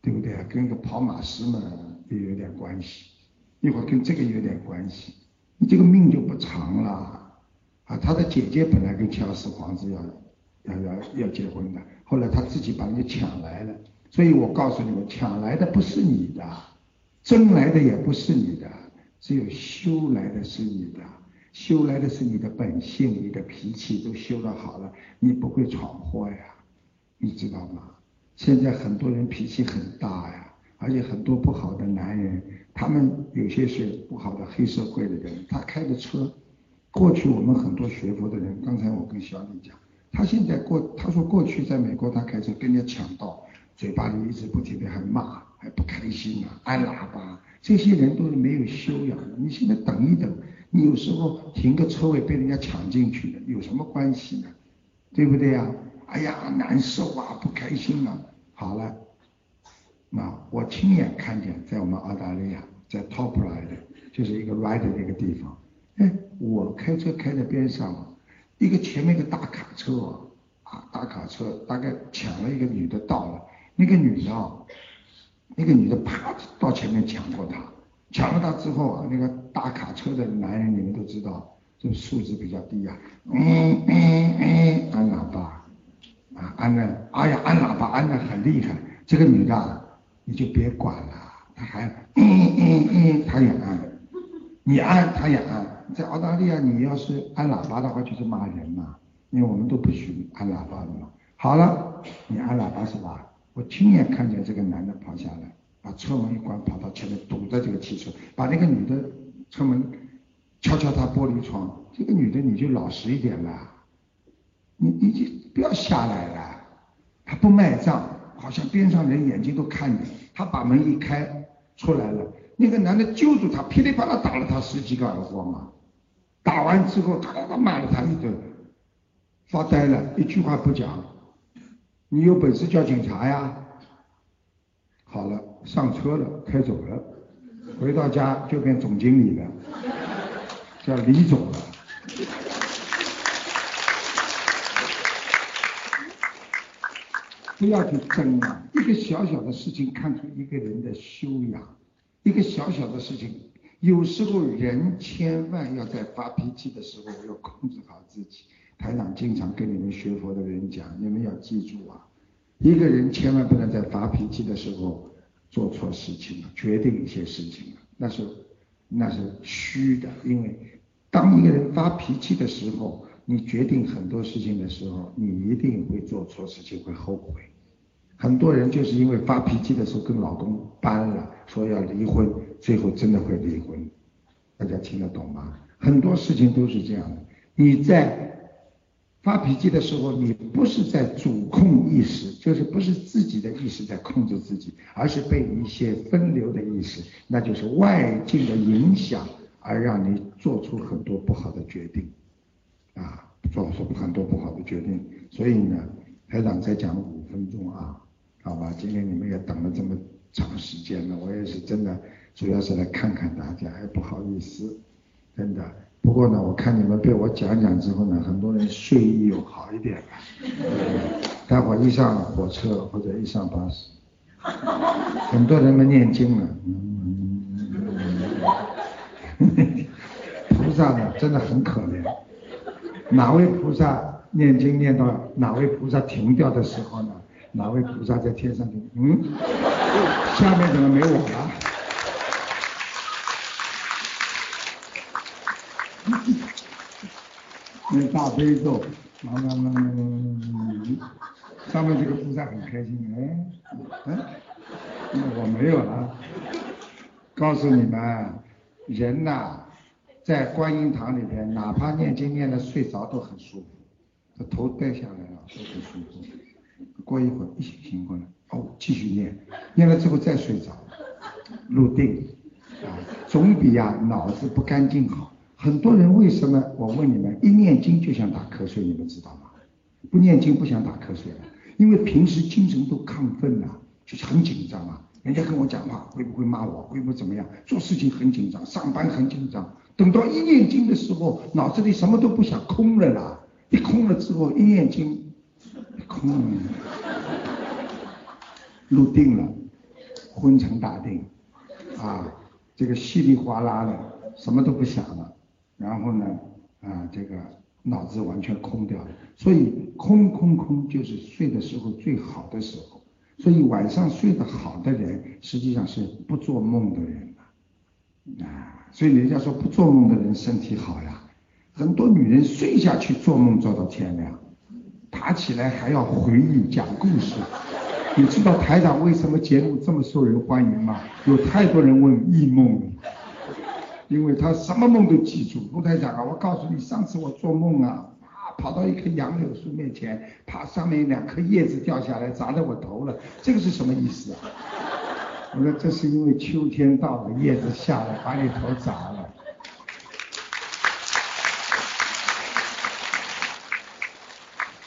对不对？跟个跑马师嘛也有点关系，一会儿跟这个有点关系，你这个命就不长了。啊，他的姐姐本来跟乔四皇子要要要要结婚的，后来他自己把人家抢来了。所以我告诉你们，抢来的不是你的，争来的也不是你的，只有修来的是你的。修来的是你的本性，你的脾气都修得好了，你不会闯祸呀，你知道吗？现在很多人脾气很大呀，而且很多不好的男人，他们有些是不好的黑社会的人，他开的车。过去我们很多学佛的人，刚才我跟小李讲，他现在过，他说过去在美国他开车跟人家抢道，嘴巴里一直不停的还骂，还不开心啊，按喇叭，这些人都是没有修养的。你现在等一等，你有时候停个车位被人家抢进去了，有什么关系呢？对不对呀？哎呀，难受啊，不开心啊。好了，那我亲眼看见，在我们澳大利亚，在 Top Ride，就是一个 Ride 的一个地方。哎，我开车开在边上，一个前面一个大卡车啊，大卡车大概抢了一个女的到了，那个女的啊，那个女的啪到前面抢过他，抢了他之后啊，那个大卡车的男人你们都知道，这素质比较低啊，嗯嗯嗯，按喇叭，啊按的，哎呀按喇叭按的很厉害，这个女的你就别管了，他还 嗯嗯嗯，他也按，你按他也按。在澳大利亚，你要是按喇叭的话，就是骂人嘛，因为我们都不许按喇叭的嘛。好了，你按喇叭是吧？我亲眼看见这个男的跑下来，把车门一关，跑到前面堵着这个汽车，把那个女的车门敲敲她玻璃窗。这个女的你就老实一点了，你你就不要下来了。他不卖账，好像边上人眼睛都看着。他把门一开出来了，那个男的揪住他，噼里啪啦打了他十几个耳光啊！打完之后，他他骂了他一顿，发呆了，一句话不讲。你有本事叫警察呀！好了，上车了，开走了，回到家就变总经理了，叫李总了。不要去争啊！一个小小的事情看出一个人的修养，一个小小的事情。有时候人千万要在发脾气的时候要控制好自己。台长经常跟你们学佛的人讲，你们要记住啊，一个人千万不能在发脾气的时候做错事情了，决定一些事情了，那是那是虚的。因为当一个人发脾气的时候，你决定很多事情的时候，你一定会做错事情，会后悔。很多人就是因为发脾气的时候跟老公搬了，说要离婚，最后真的会离婚。大家听得懂吗？很多事情都是这样的。你在发脾气的时候，你不是在主控意识，就是不是自己的意识在控制自己，而是被一些分流的意识，那就是外境的影响，而让你做出很多不好的决定，啊，做出很多不好的决定。所以呢，台长再讲五分钟啊。好吧，今天你们也等了这么长时间了，我也是真的，主要是来看看大家，也不好意思，真的。不过呢，我看你们被我讲讲之后呢，很多人睡意又好一点了。待会儿一上火车或者一上巴士，很多人们念经了。嗯菩萨呢，真的很可怜。哪位菩萨念经念到哪位菩萨停掉的时候呢？哪位菩萨在天上？嗯，下面怎么没我了？那大悲咒，上面这个菩萨很开心，哎，哎，我没有了。告诉你们，人呐，在观音堂里边，哪怕念经念的睡着都很舒服，他头戴下来了都很舒服。过一会儿一醒醒过来，哦，继续念，念了之后再睡着，入定，啊，总比呀脑子不干净好。很多人为什么？我问你们，一念经就想打瞌睡，你们知道吗？不念经不想打瞌睡了，因为平时精神都亢奋呐，就是很紧张啊。人家跟我讲话会不会骂我？会不会怎么样？做事情很紧张，上班很紧张。等到一念经的时候，脑子里什么都不想，空了啦。一空了之后，一念经。空，入定了，昏沉大定，啊，这个稀里哗啦的，什么都不想了，然后呢，啊，这个脑子完全空掉了，所以空空空就是睡的时候最好的时候，所以晚上睡得好的人，实际上是不做梦的人啊，所以人家说不做梦的人身体好呀，很多女人睡下去做梦做到天亮。爬起来还要回忆讲故事，你知道台长为什么节目这么受人欢迎吗？有太多人问异梦，因为他什么梦都记住。卢台长啊，我告诉你，上次我做梦啊，啊跑到一棵杨柳树面前，怕上面两颗叶子掉下来砸在我头了，这个是什么意思啊？我说这是因为秋天到了，叶子下来把你头砸了。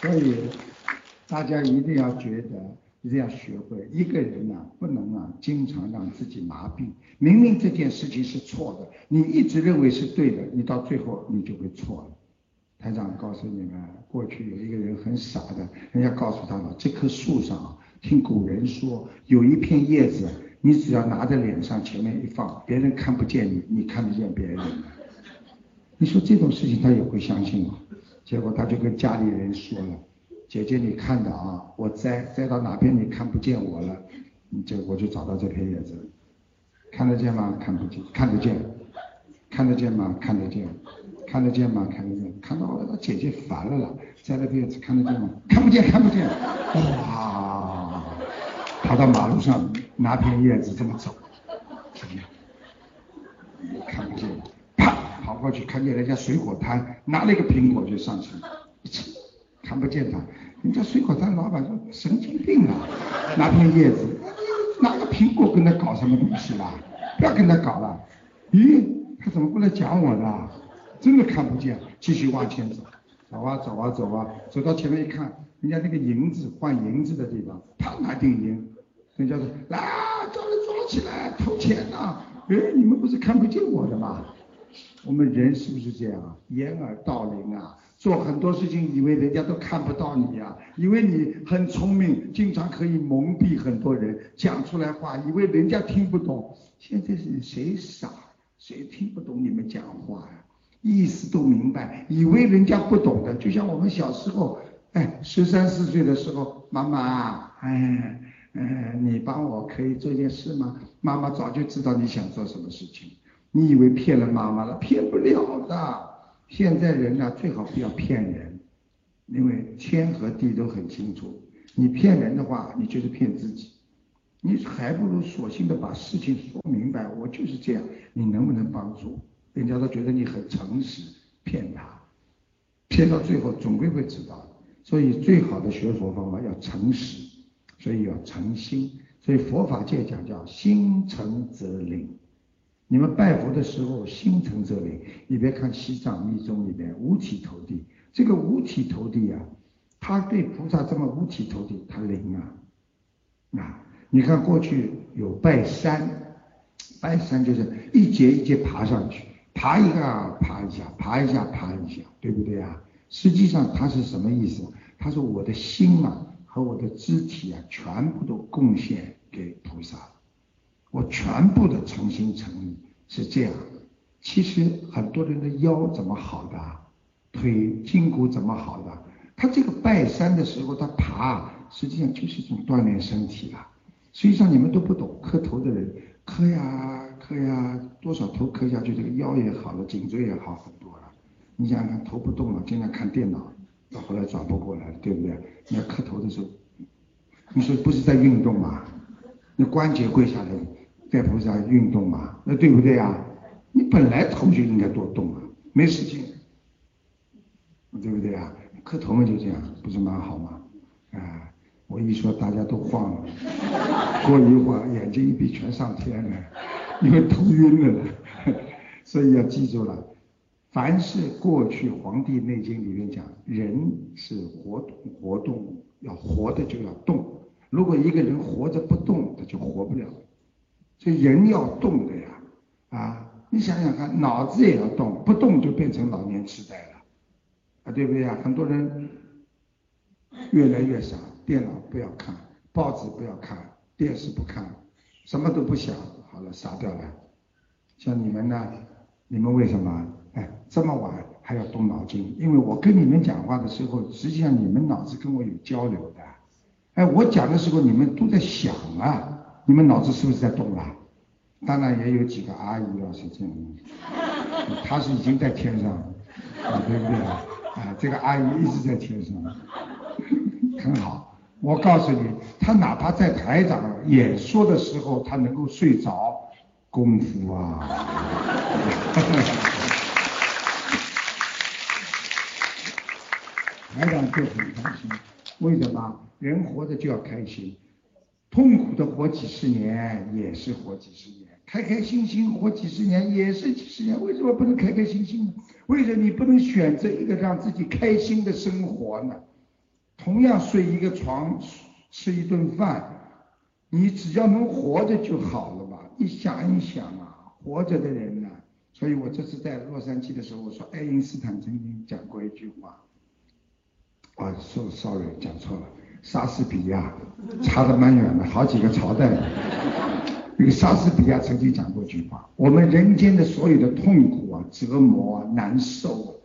所以大家一定要觉得，一定要学会，一个人呢不能啊经常让自己麻痹。明明这件事情是错的，你一直认为是对的，你到最后你就会错了。台长告诉你们，过去有一个人很傻的，人家告诉他了，这棵树上，听古人说有一片叶子，你只要拿在脸上前面一放，别人看不见你，你看得见别人。你说这种事情他也会相信吗？结果他就跟家里人说了：“姐姐，你看的啊，我栽栽到哪边你看不见我了，你就我就找到这片叶子，看得见吗？看不见，看得见，看得见吗？看得见，看得见吗？看得见，看到了，姐姐烦了了，摘了片叶子看得见吗？看不见，看不见，哇，跑到马路上拿片叶子这么走，怎么样？看不见。”跑过去看见人家水果摊拿了一个苹果就上去，看不见他，人家水果摊老板说神经病啊，拿片叶子，拿个苹果跟他搞什么东西啦？不要跟他搞了。咦，他怎么不来讲我的？真的看不见，继续往前走，走啊走啊走啊，走到前面一看，人家那个银子换银子的地方，他拿定银，人家说来，抓人抓起来偷钱呐！哎，你们不是看不见我的吗？我们人是不是这样啊？掩耳盗铃啊，做很多事情以为人家都看不到你呀，以为你很聪明，经常可以蒙蔽很多人，讲出来话以为人家听不懂。现在是谁傻，谁听不懂你们讲话呀？意思都明白，以为人家不懂的，就像我们小时候，哎，十三四岁的时候，妈妈，哎，嗯，你帮我可以做件事吗？妈妈早就知道你想做什么事情。你以为骗了妈妈了？骗不了的。现在人呢，最好不要骗人，因为天和地都很清楚。你骗人的话，你就是骗自己。你还不如索性的把事情说明白。我就是这样，你能不能帮助？人家都觉得你很诚实，骗他，骗到最后总归会知道。所以最好的学佛方法要诚实，所以要诚心。所以佛法界讲叫心诚则灵。你们拜佛的时候，心诚则灵。你别看西藏密宗里面五体投地，这个五体投地啊，他对菩萨这么五体投地，他灵啊。啊，你看过去有拜山，拜山就是一节一节爬上去，爬一个爬一下，爬一下爬一下，对不对啊？实际上他是什么意思？他说我的心啊和我的肢体啊，全部都贡献给菩萨。我全部的诚心诚意是这样。其实很多人的腰怎么好的，腿筋骨怎么好的？他这个拜山的时候，他爬，实际上就是一种锻炼身体了。实际上你们都不懂，磕头的人磕呀磕呀，多少头磕下去，这个腰也好了，颈椎也好很多了。你想想看，头不动了，经常看电脑，到后来转不过来，对不对？你要磕头的时候，你说不是在运动吗？那关节跪下来。在菩萨运动嘛，那对不对啊？你本来头就应该多动啊，没事情，对不对啊？磕头嘛就这样，不是蛮好吗？啊，我一说大家都晃了，过一会儿眼睛一闭全上天了，因为头晕了。所以要记住了，凡是过去《黄帝内经》里面讲，人是活动活动，要活的就要动。如果一个人活着不动，他就活不了。所以人要动的呀，啊，你想想看，脑子也要动，不动就变成老年痴呆了，啊，对不对啊？很多人越来越傻，电脑不要看，报纸不要看，电视不看，什么都不想，好了，傻掉了。像你们呢，你们为什么哎这么晚还要动脑筋？因为我跟你们讲话的时候，实际上你们脑子跟我有交流的。哎，我讲的时候你们都在想啊，你们脑子是不是在动啊？当然也有几个阿姨啊是这样的，她是已经在天上了，对不对啊？啊，这个阿姨一直在天上，很好。我告诉你，她哪怕在台长演说的时候，她能够睡着。功夫啊！台长就很开心，为什么？人活着就要开心，痛苦的活几十年也是活几十年，开开心心活几十年也是几十年。为什么不能开开心心呢？为什么你不能选择一个让自己开心的生活呢？同样睡一个床，吃一顿饭，你只要能活着就好了嘛。你想一想啊，活着的人呢？所以我这次在洛杉矶的时候，我说爱因斯坦曾经讲过一句话，啊，说 sorry 讲错了，莎士比亚差得蛮远的，好几个朝代。那个莎士比亚曾经讲过一句话：我们人间的所有的痛苦啊、折磨啊、难受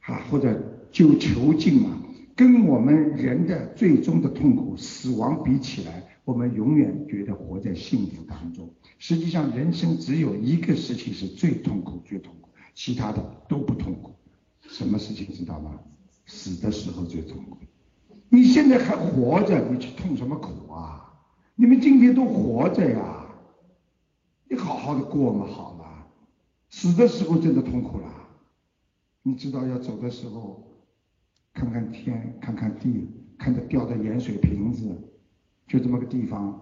啊啊，或者就囚禁啊，跟我们人的最终的痛苦、死亡比起来。我们永远觉得活在幸福当中，实际上人生只有一个事情是最痛苦、最痛苦，其他的都不痛苦。什么事情知道吗？死的时候最痛苦。你现在还活着，你去痛什么苦啊？你们今天都活着呀，你好好的过嘛好了。死的时候真的痛苦了。你知道要走的时候，看看天，看看地，看着掉的盐水瓶子。就这么个地方，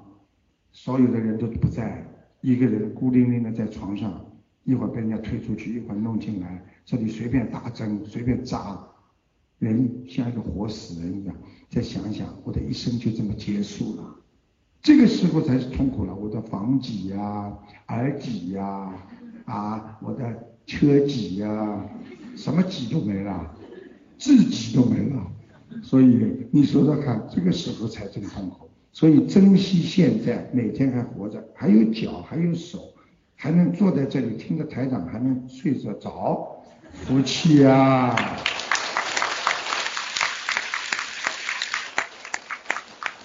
所有的人都不在，一个人孤零零的在床上，一会儿被人家推出去，一会儿弄进来，这里随便打针，随便扎，人像一个活死人一样。再想想，我的一生就这么结束了，这个时候才是痛苦了。我的房脊呀、耳脊呀、啊，我的车脊呀，什么脊都没了，自己都没了。所以你说说看，这个时候才真痛苦。所以珍惜现在，每天还活着，还有脚，还有手，还能坐在这里听着台长，还能睡着着，福气呀！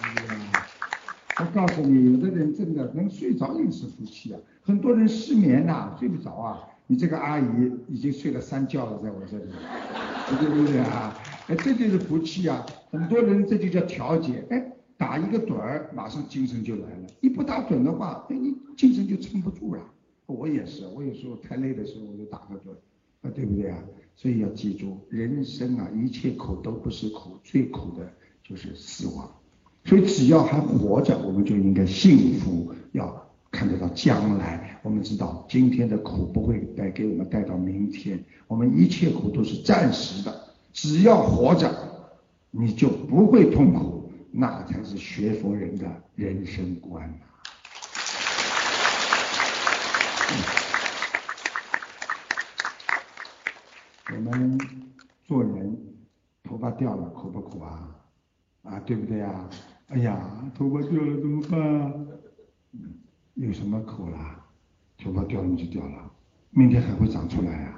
哎呀，我告诉你，有的人真的能睡着也是福气啊。很多人失眠呐，睡不着啊。你这个阿姨已经睡了三觉了，在我这里，对不对啊？哎，这就是福气啊。很多人这就叫调节，哎。打一个盹儿，马上精神就来了。你不打盹的话，哎，你精神就撑不住了。我也是，我有时候太累的时候，我就打个盹，啊，对不对啊？所以要记住，人生啊，一切苦都不是苦，最苦的就是死亡。所以只要还活着，我们就应该幸福，要看得到将来。我们知道今天的苦不会带给我们带到明天，我们一切苦都是暂时的。只要活着，你就不会痛苦。那才是学佛人的人生观呐！我们做人，头发掉了苦不苦啊？啊，对不对呀？哎呀，头发掉了怎么办？有什么苦啦？头发掉了就掉了，明天还会长出来呀。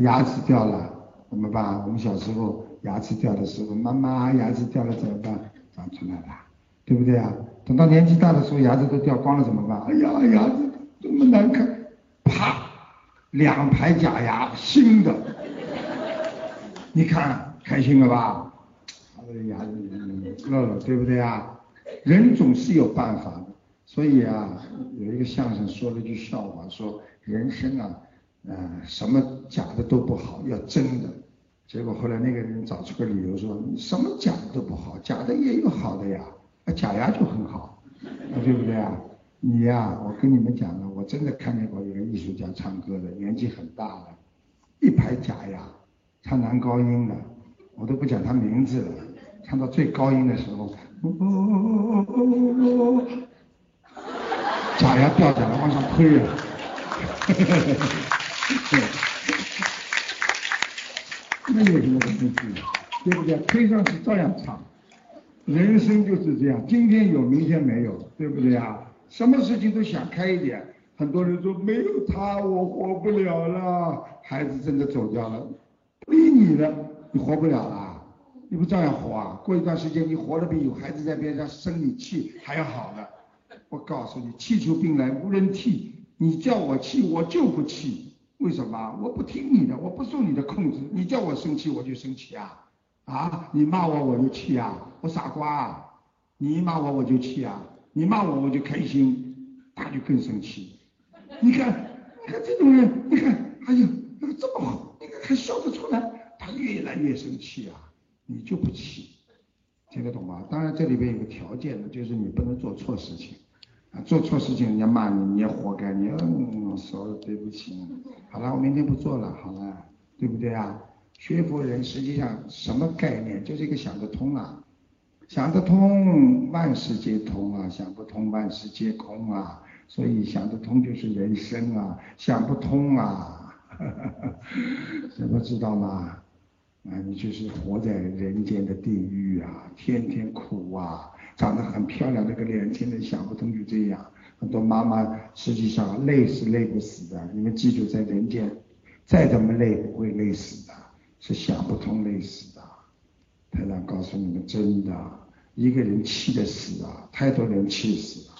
牙齿掉了怎么办？我们小时候牙齿掉的时候，妈妈牙齿掉了怎么办？长出来了，对不对啊？等到年纪大的时候，牙齿都掉光了怎么办？哎呀，牙齿这么难看，啪，两排假牙，新的，你看开心了吧？他的牙齿乐了，对不对啊？人总是有办法的，所以啊，有一个相声说了句笑话，说人生啊，呃，什么假的都不好，要真的。结果后来那个人找出个理由说，什么假的都不好，假的也有好的呀，啊假牙就很好，对不对啊？你呀，我跟你们讲了，我真的看见过一个艺术家唱歌的，年纪很大了，一排假牙，唱男高音的，我都不讲他名字了，唱到最高音的时候，假牙掉下来往上推了，对。那有什么关系？对不对？推上去照样唱。人生就是这样，今天有，明天没有，对不对啊？什么事情都想开一点。很多人说没有他我活不了了，孩子真的走掉了，不理你了，你活不了了，你不照样活啊？过一段时间你活得比有孩子在边上生你气还要好呢。我告诉你，气出病来无人替，你叫我气我就不气，为什么？我不听你的，我不受你的控制，你叫我生气我就生气啊啊！你骂我我就气啊，我傻瓜啊！你一骂我我就气啊，你骂我我就开心，他就更生气。你看，你看这种人，你看，哎呦，那个这么好，你看还笑得出来，他越来越生气啊！你就不起，听得懂吗？当然这里边有个条件的，就是你不能做错事情啊，做错事情人家骂你，你也活该，你嗯说对不起，好了，我明天不做了，好了，对不对啊？学佛人实际上什么概念？就是一个想得通啊，想得通，万事皆通啊；想不通，万事皆空啊。所以想得通就是人生啊，想不通啊，怎么知道吗？啊，你就是活在人间的地狱啊，天天苦啊，长得很漂亮那个年轻人想不通就这样。很多妈妈实际上累是累不死的，你们记住，在人间再怎么累不会累死的，是想不通累死的。太长告诉你们，真的，一个人气得死啊，太多人气死了。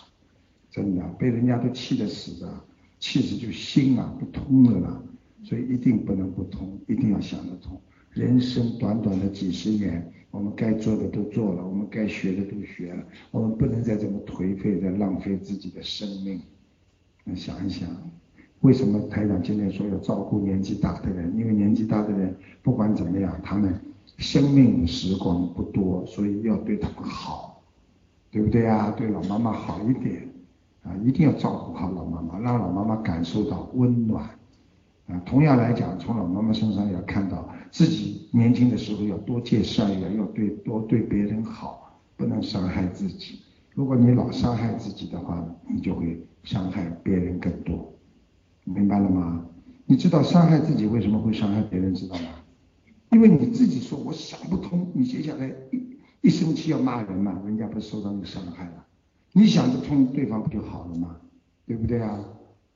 真的被人家都气得死的，气死就心啊不通了啦，所以一定不能不通，一定要想得通。人生短短的几十年，我们该做的都做了，我们该学的都学了，我们不能再这么颓废，再浪费自己的生命。那想一想，为什么台长今天说要照顾年纪大的人？因为年纪大的人不管怎么样，他们生命时光不多，所以要对他们好，对不对啊？对老妈妈好一点。啊，一定要照顾好老妈妈，让老妈妈感受到温暖。啊，同样来讲，从老妈妈身上要看到自己年轻的时候要多戒善缘，要对多对别人好，不能伤害自己。如果你老伤害自己的话，你就会伤害别人更多。明白了吗？你知道伤害自己为什么会伤害别人，知道吗？因为你自己说我想不通，你接下来一一生气要骂人嘛，人家不受到你伤害了。你想得通，对方不就好了吗？对不对啊？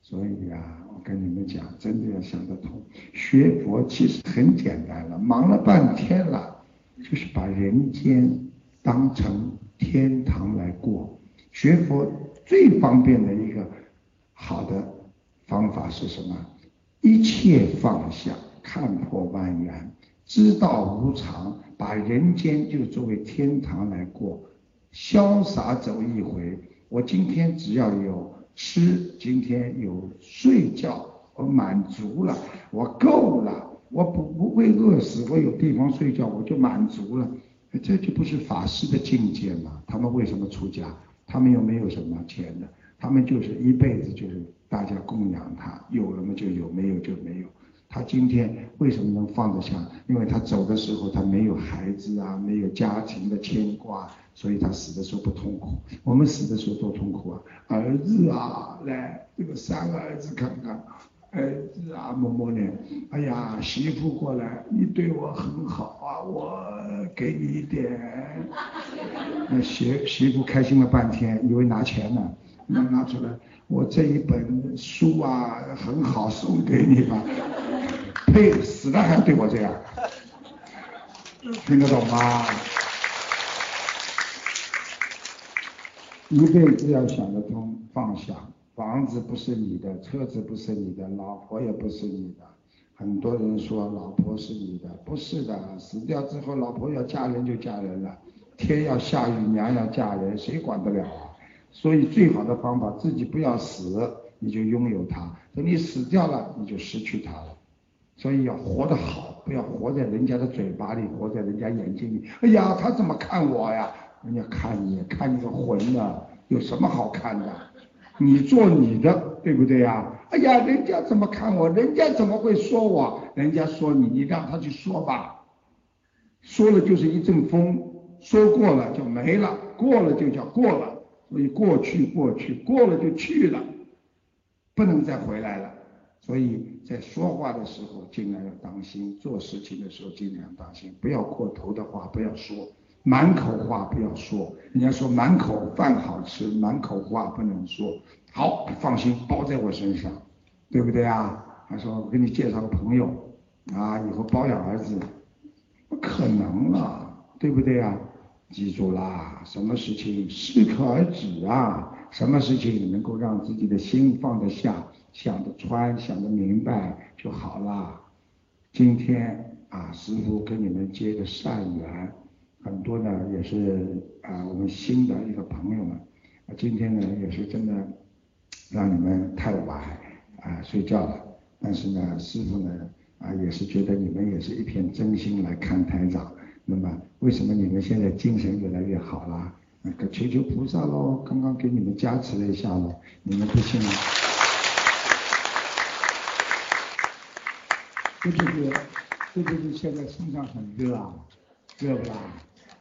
所以啊，我跟你们讲，真的要想得通。学佛其实很简单了，忙了半天了，就是把人间当成天堂来过。学佛最方便的一个好的方法是什么？一切放下，看破万缘，知道无常，把人间就作为天堂来过。潇洒走一回，我今天只要有吃，今天有睡觉，我满足了，我够了，我不不会饿死，我有地方睡觉，我就满足了。这就不是法师的境界嘛？他们为什么出家？他们又没有什么钱的，他们就是一辈子就是大家供养他，有了嘛就有，没有就没有。他今天为什么能放得下？因为他走的时候他没有孩子啊，没有家庭的牵挂。所以他死的时候不痛苦，我们死的时候多痛苦啊！儿子啊，来这个三个儿子看看，儿子啊，摸摸呢，哎呀，媳妇过来，你对我很好啊，我给你一点。那媳媳妇开心了半天，以为拿钱呢，那拿出来，我这一本书啊很好，送给你吧。呸，死了还对我这样，听得懂吗？一辈子要想得通，放下。房子不是你的，车子不是你的，老婆也不是你的。很多人说老婆是你的，不是的。死掉之后，老婆要嫁人就嫁人了，天要下雨，娘要嫁人，谁管得了啊？所以最好的方法，自己不要死，你就拥有它；等你死掉了，你就失去它了。所以要活得好，不要活在人家的嘴巴里，活在人家眼睛里。哎呀，他怎么看我呀？人家看你，看你个混呢，有什么好看的？你做你的，对不对呀？哎呀，人家怎么看我？人家怎么会说我？人家说你，你让他去说吧。说了就是一阵风，说过了就没了，过了就叫过了。所以过去过去，过了就去了，不能再回来了。所以在说话的时候尽量要当心，做事情的时候尽量当心，不要过头的话不要说。满口话不要说。人家说满口饭好吃，满口话不能说。好，放心，包在我身上，对不对啊？他说我给你介绍个朋友啊，以后包养儿子，不可能了，对不对啊？记住啦，什么事情适可而止啊？什么事情能够让自己的心放得下、想得穿、想得明白就好啦。今天啊，师傅跟你们结的善缘，很多呢也是啊我们新的一个朋友们。今天呢也是真的让你们太晚啊睡觉了，但是呢师傅呢啊也是觉得你们也是一片真心来看台长。那么为什么你们现在精神越来越好了？那个求求菩萨喽，刚刚给你们加持了一下喽，你们不信吗？这就是？这就是现在身上很热啊？热不啦？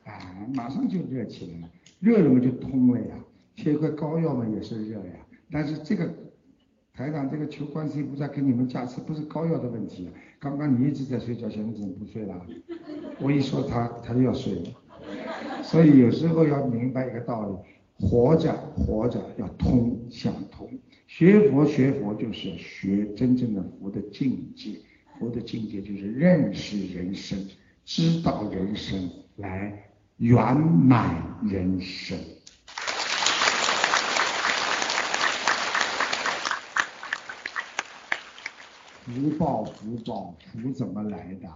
哎，马上就热起来了，热了嘛就通了呀。贴一块膏药嘛也是热呀。但是这个台长这个求观世音菩萨给你们加持，不是膏药的问题。刚刚你一直在睡觉，现在怎么不睡了？我一说他，他就要睡了。所以有时候要明白一个道理：活着，活着要通，想通。学佛，学佛就是学真正的佛的境界。佛的境界就是认识人生，知道人生，来圆满人生。福报，福报，福怎么来的？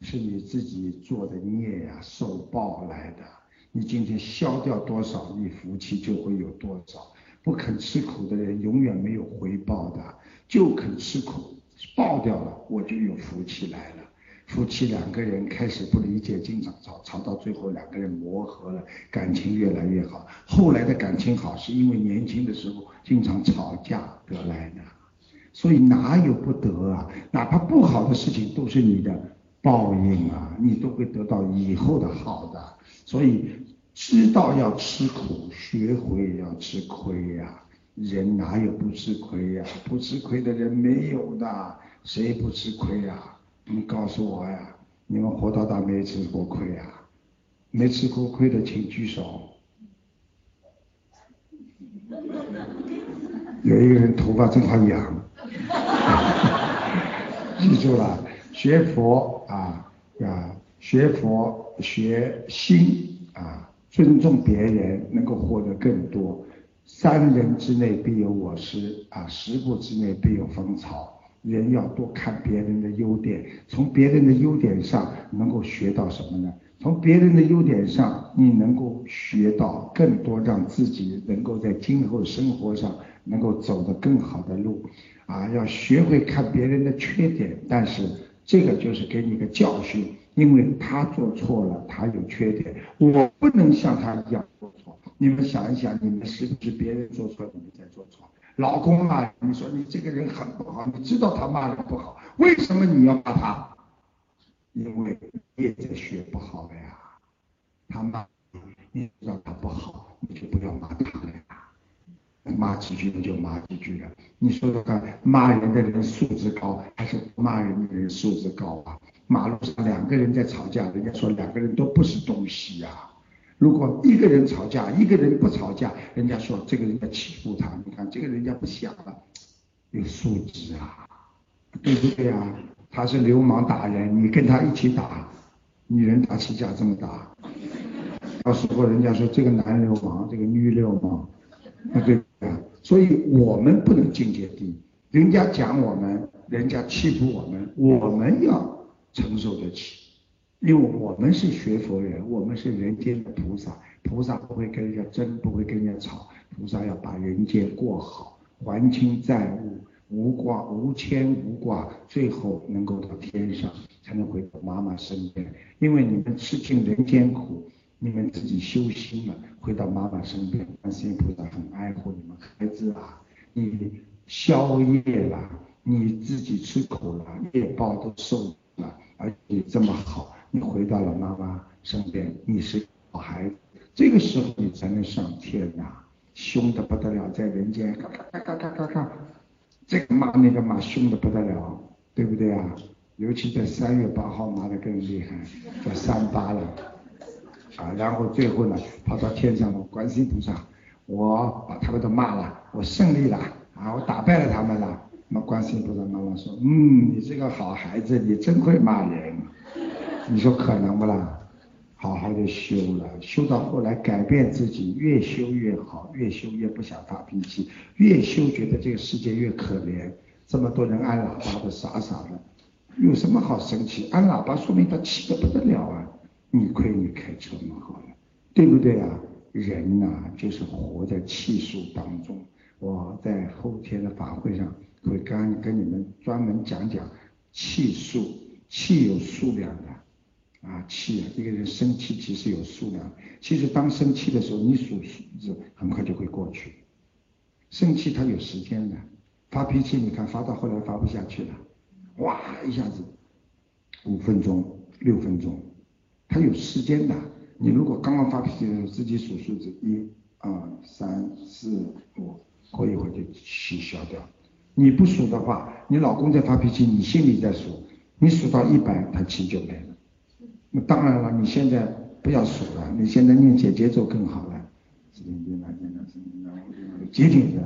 是你自己做的孽呀，受报来的。你今天消掉多少，你福气就会有多少。不肯吃苦的人，永远没有回报的；就肯吃苦，报掉了，我就有福气来了。夫妻两个人开始不理解，经常吵，吵到最后两个人磨合了，感情越来越好。后来的感情好，是因为年轻的时候经常吵架得来的。所以哪有不得啊？哪怕不好的事情都是你的。报应啊，你都会得到以后的好的，所以知道要吃苦，学会要吃亏呀。人哪有不吃亏呀？不吃亏的人没有的，谁不吃亏呀？你告诉我呀，你们活到大没吃过亏呀？没吃过亏的请举手。有一个人头发正好痒，记住了。学佛啊啊，学佛学心啊，尊重别人，能够获得更多。三人之内必有我师啊，十步之内必有芳草。人要多看别人的优点，从别人的优点上能够学到什么呢？从别人的优点上，你能够学到更多，让自己能够在今后生活上能够走得更好的路。啊，要学会看别人的缺点，但是。这个就是给你一个教训，因为他做错了，他有缺点，我不能像他一样做错。你们想一想，你们是不是别人做错，你们在做错？老公啊，你说你这个人很不好，你知道他骂人不好，为什么你要骂他？因为你也在学不好了呀。他骂你，你知道他不好，你就不要骂他了呀。骂几句你就骂几句了，你说说看，骂人的人素质高还是不骂人的人素质高啊？马路上两个人在吵架，人家说两个人都不是东西呀。如果一个人吵架，一个人不吵架，人家说这个人在欺负他。你看这个人家不想了，有素质啊，对不对啊？他是流氓打人，你跟他一起打，女人打起架这么打，到时候人家说这个男流氓，这个女流氓。啊对啊，所以我们不能境界低，人家讲我们，人家欺负我们，我们要承受得起，因为我们是学佛人，我们是人间的菩萨，菩萨不会跟人家争，不会跟人家吵，菩萨要把人间过好，还清债务，无挂无牵无挂，最后能够到天上，才能回到妈妈身边，因为你们吃尽人间苦。你们自己修心了，回到妈妈身边，观世音菩萨很爱护你们孩子啊。你宵夜了，你自己吃苦了，夜报都受了，而且这么好，你回到了妈妈身边，你是好孩子，这个时候你才能上天呐。凶的不得了，在人间咔咔咔咔咔咔，这个骂那个骂，凶的不得了，对不对啊？尤其在三月八号骂的更厉害，叫三八了。啊，然后最后呢，跑到天上了，观世音菩萨，我把他们都骂了，我胜利了啊，我打败了他们了。那观世音菩萨妈妈说，嗯，你这个好孩子，你真会骂人。你说可能不啦？好好的修了，修到后来改变自己，越修越好，越修越不想发脾气，越修觉得这个世界越可怜。这么多人按喇叭的傻傻的，有什么好生气？按喇叭说明他气得不得了啊！你亏你开车嘛好了，对不对啊？人呐，就是活在气数当中。我在后天的法会上会跟跟你们专门讲讲气数，气有数量的。啊，气啊！一个人生气其实有数量。其实当生气的时候，你数数字很快就会过去。生气它有时间的，发脾气你看发到后来发不下去了，哇一下子五分钟、六分钟，它有时间的。你如果刚刚发脾气的时候自己数数字，一、二、三、四、五，过一会儿就取消掉。你不数的话，你老公在发脾气，你心里在数，你数到一百，他气就没了。那当然了，你现在不要数了，你现在念姐姐奏更好了。接近的，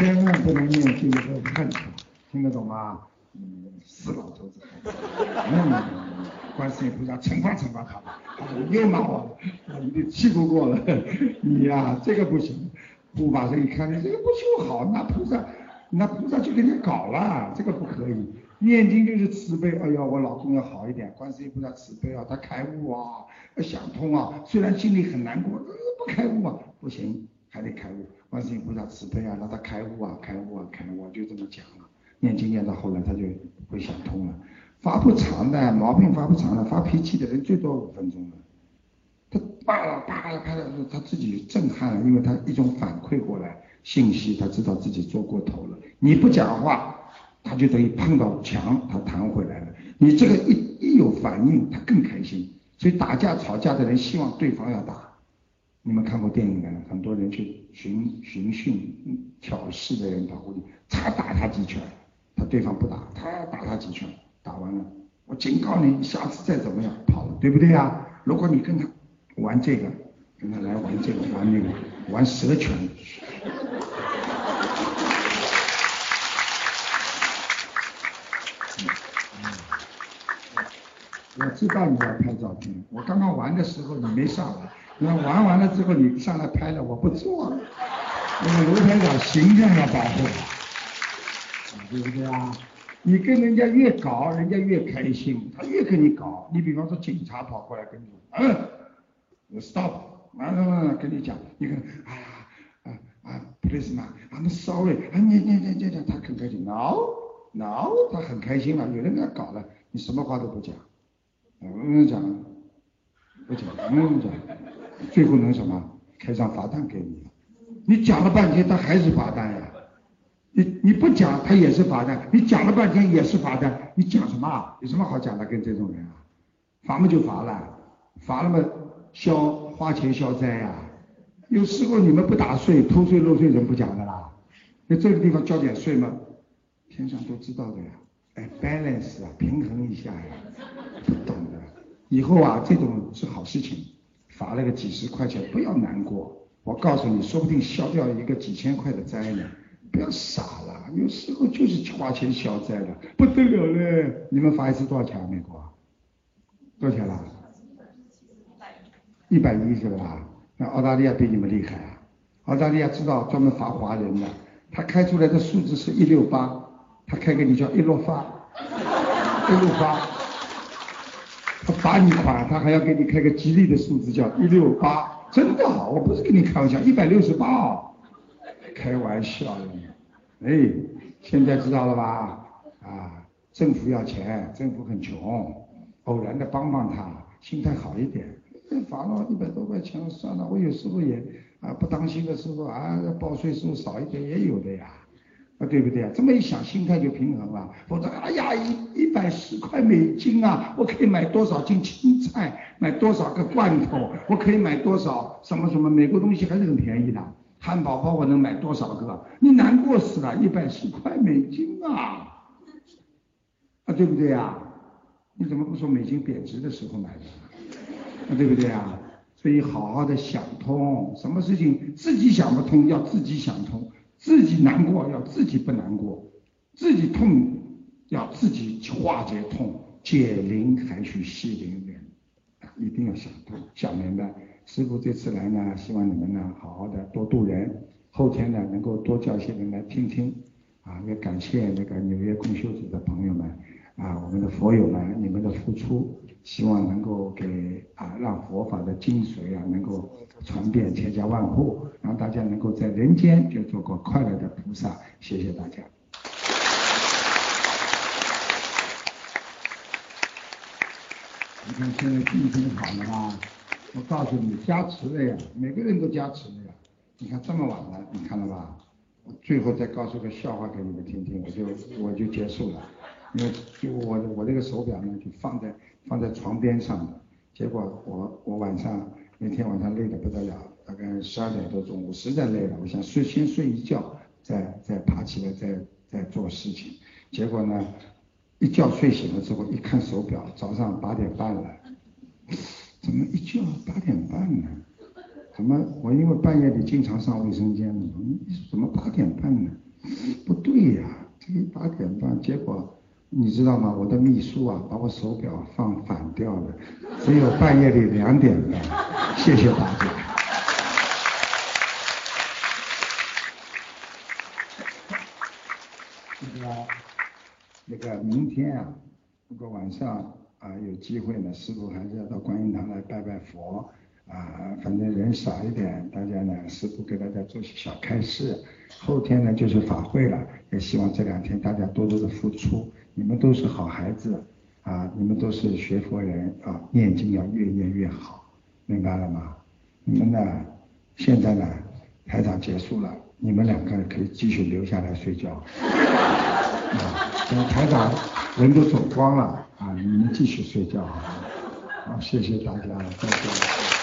千万不能念经的时候看他，听得懂吗？嗯，死老头子。嗯，观世音菩萨惩罚惩罚他吧。又骂我，你的气不过了，你呀，这个不行。护法神一看，你这个不修好，那菩萨，那菩萨就给你搞了，这个不可以。念经就是慈悲，哎呀，我老公要好一点，观世音菩萨慈悲啊，他开悟啊，想通啊，虽然心里很难过，不开悟啊，不行，还得开悟。观世音菩萨慈悲啊，让他开悟啊，开悟啊，开悟，就这么讲了。念经念到后来，他就会想通了。发不长的毛病，发不长的，发脾气的人最多五分钟了。他扒了扒了拍了，他自己震撼了，因为他一种反馈过来信息，他知道自己做过头了。你不讲话，他就等于碰到墙，他弹回来了。你这个一一有反应，他更开心。所以打架吵架的人希望对方要打。你们看过电影没？很多人去寻寻衅挑事的人跑过去，他打他几拳，他对方不打，他打他几拳，打完了，我警告你，下次再怎么样跑了，对不对啊？如果你跟他。玩这个，跟他来玩这个，玩那个，玩蛇拳。我知道你要拍照片，我刚刚玩的时候你没上来，那玩完了之后你上来拍了，我不做了。那个卢台长形象要保护，对不对啊？你跟人家越搞，人家越开心，他越跟你搞。你比方说警察跑过来跟你，嗯。Stop！完了跟你讲，你看，哎呀，啊啊，please ma，I'm sorry，啊，你你你你你，他很开心，No，No，他很开心了，有人跟他搞了，你什么话都不讲，嗯讲，不讲，嗯讲，最后能什么？开张罚单给你，你讲了半天，他还是罚单呀，你你不讲，他也是罚单，你讲了半天也是罚单，你讲什么啊？有什么好讲的？跟这种人啊，罚嘛就罚了，罚了嘛。消花钱消灾呀，有时候你们不打税，偷税漏税人不讲的啦。那这个地方交点税嘛，天上都知道的呀。哎，balance 啊，平衡一下呀，不懂的。以后啊，这种是好事情，罚了个几十块钱，不要难过。我告诉你，说不定消掉一个几千块的灾呢。不要傻了，有时候就是花钱消灾的，不得了嘞。你们罚一次多少钱？美国多少钱啦？一百一是吧？那澳大利亚比你们厉害啊！澳大利亚知道专门罚华人的，他开出来的数字是一六八，他开给你叫一六发，一六发，他罚你款，他还要给你开个吉利的数字叫一六八，真的，我不是跟你开玩笑，一百六十八哦，开玩笑的，哎，现在知道了吧？啊，政府要钱，政府很穷，偶然的帮帮他，心态好一点。罚了一百多块钱，算了，我有时候也啊不当心的时候啊，报税时候少一点也有的呀，啊对不对啊？这么一想，心态就平衡了。否则，哎呀，一一百十块美金啊，我可以买多少斤青菜，买多少个罐头，我可以买多少什么什么？美国东西还是很便宜的。汉堡包我能买多少个？你难过死了，一百十块美金啊，啊，对不对啊？你怎么不说美金贬值的时候买的？啊，对不对啊？所以好好的想通，什么事情自己想不通要自己想通，自己难过要自己不难过，自己痛要自己化解痛，解铃还须系铃人，一定要想通想明白。师傅这次来呢，希望你们呢好好的多度人，后天呢能够多叫一些人来听听，啊，也感谢那个纽约共修组的朋友们，啊，我们的佛友们，你们的付出，希望能够给啊让佛法的精髓啊能够传遍千家万户，让大家能够在人间就做个快乐的菩萨，谢谢大家。你看现在心情好了吧？我告诉你，加持了呀，每个人都加持了呀。你看这么晚了，你看了吧？最后再告诉个笑话给你们听听，我就我就结束了。因为就我我这个手表呢，就放在放在床边上的。结果我我晚上那天晚上累得不得了，大概十二点多钟，我实在累了，我想睡先睡一觉，再再爬起来再再做事情。结果呢，一觉睡醒了之后，一看手表，早上八点半了。怎么一觉八点半呢？怎么我因为半夜里经常上卫生间的，怎么八点半呢？不对呀，这个八点半，结果你知道吗？我的秘书啊，把我手表放反掉了，只有半夜里两点半。谢谢大家。那个那个明天啊，如果晚上。啊，有机会呢，师傅还是要到观音堂来拜拜佛啊。反正人少一点，大家呢，师傅给大家做些小开示。后天呢就是法会了，也希望这两天大家多多的付出。你们都是好孩子啊，你们都是学佛人啊，念经要越念越好，明白了吗？你们呢，现在呢，台长结束了，你们两个可以继续留下来睡觉。啊，等台长人都走光了。啊，你们继续睡觉啊，好，谢谢大家，再见。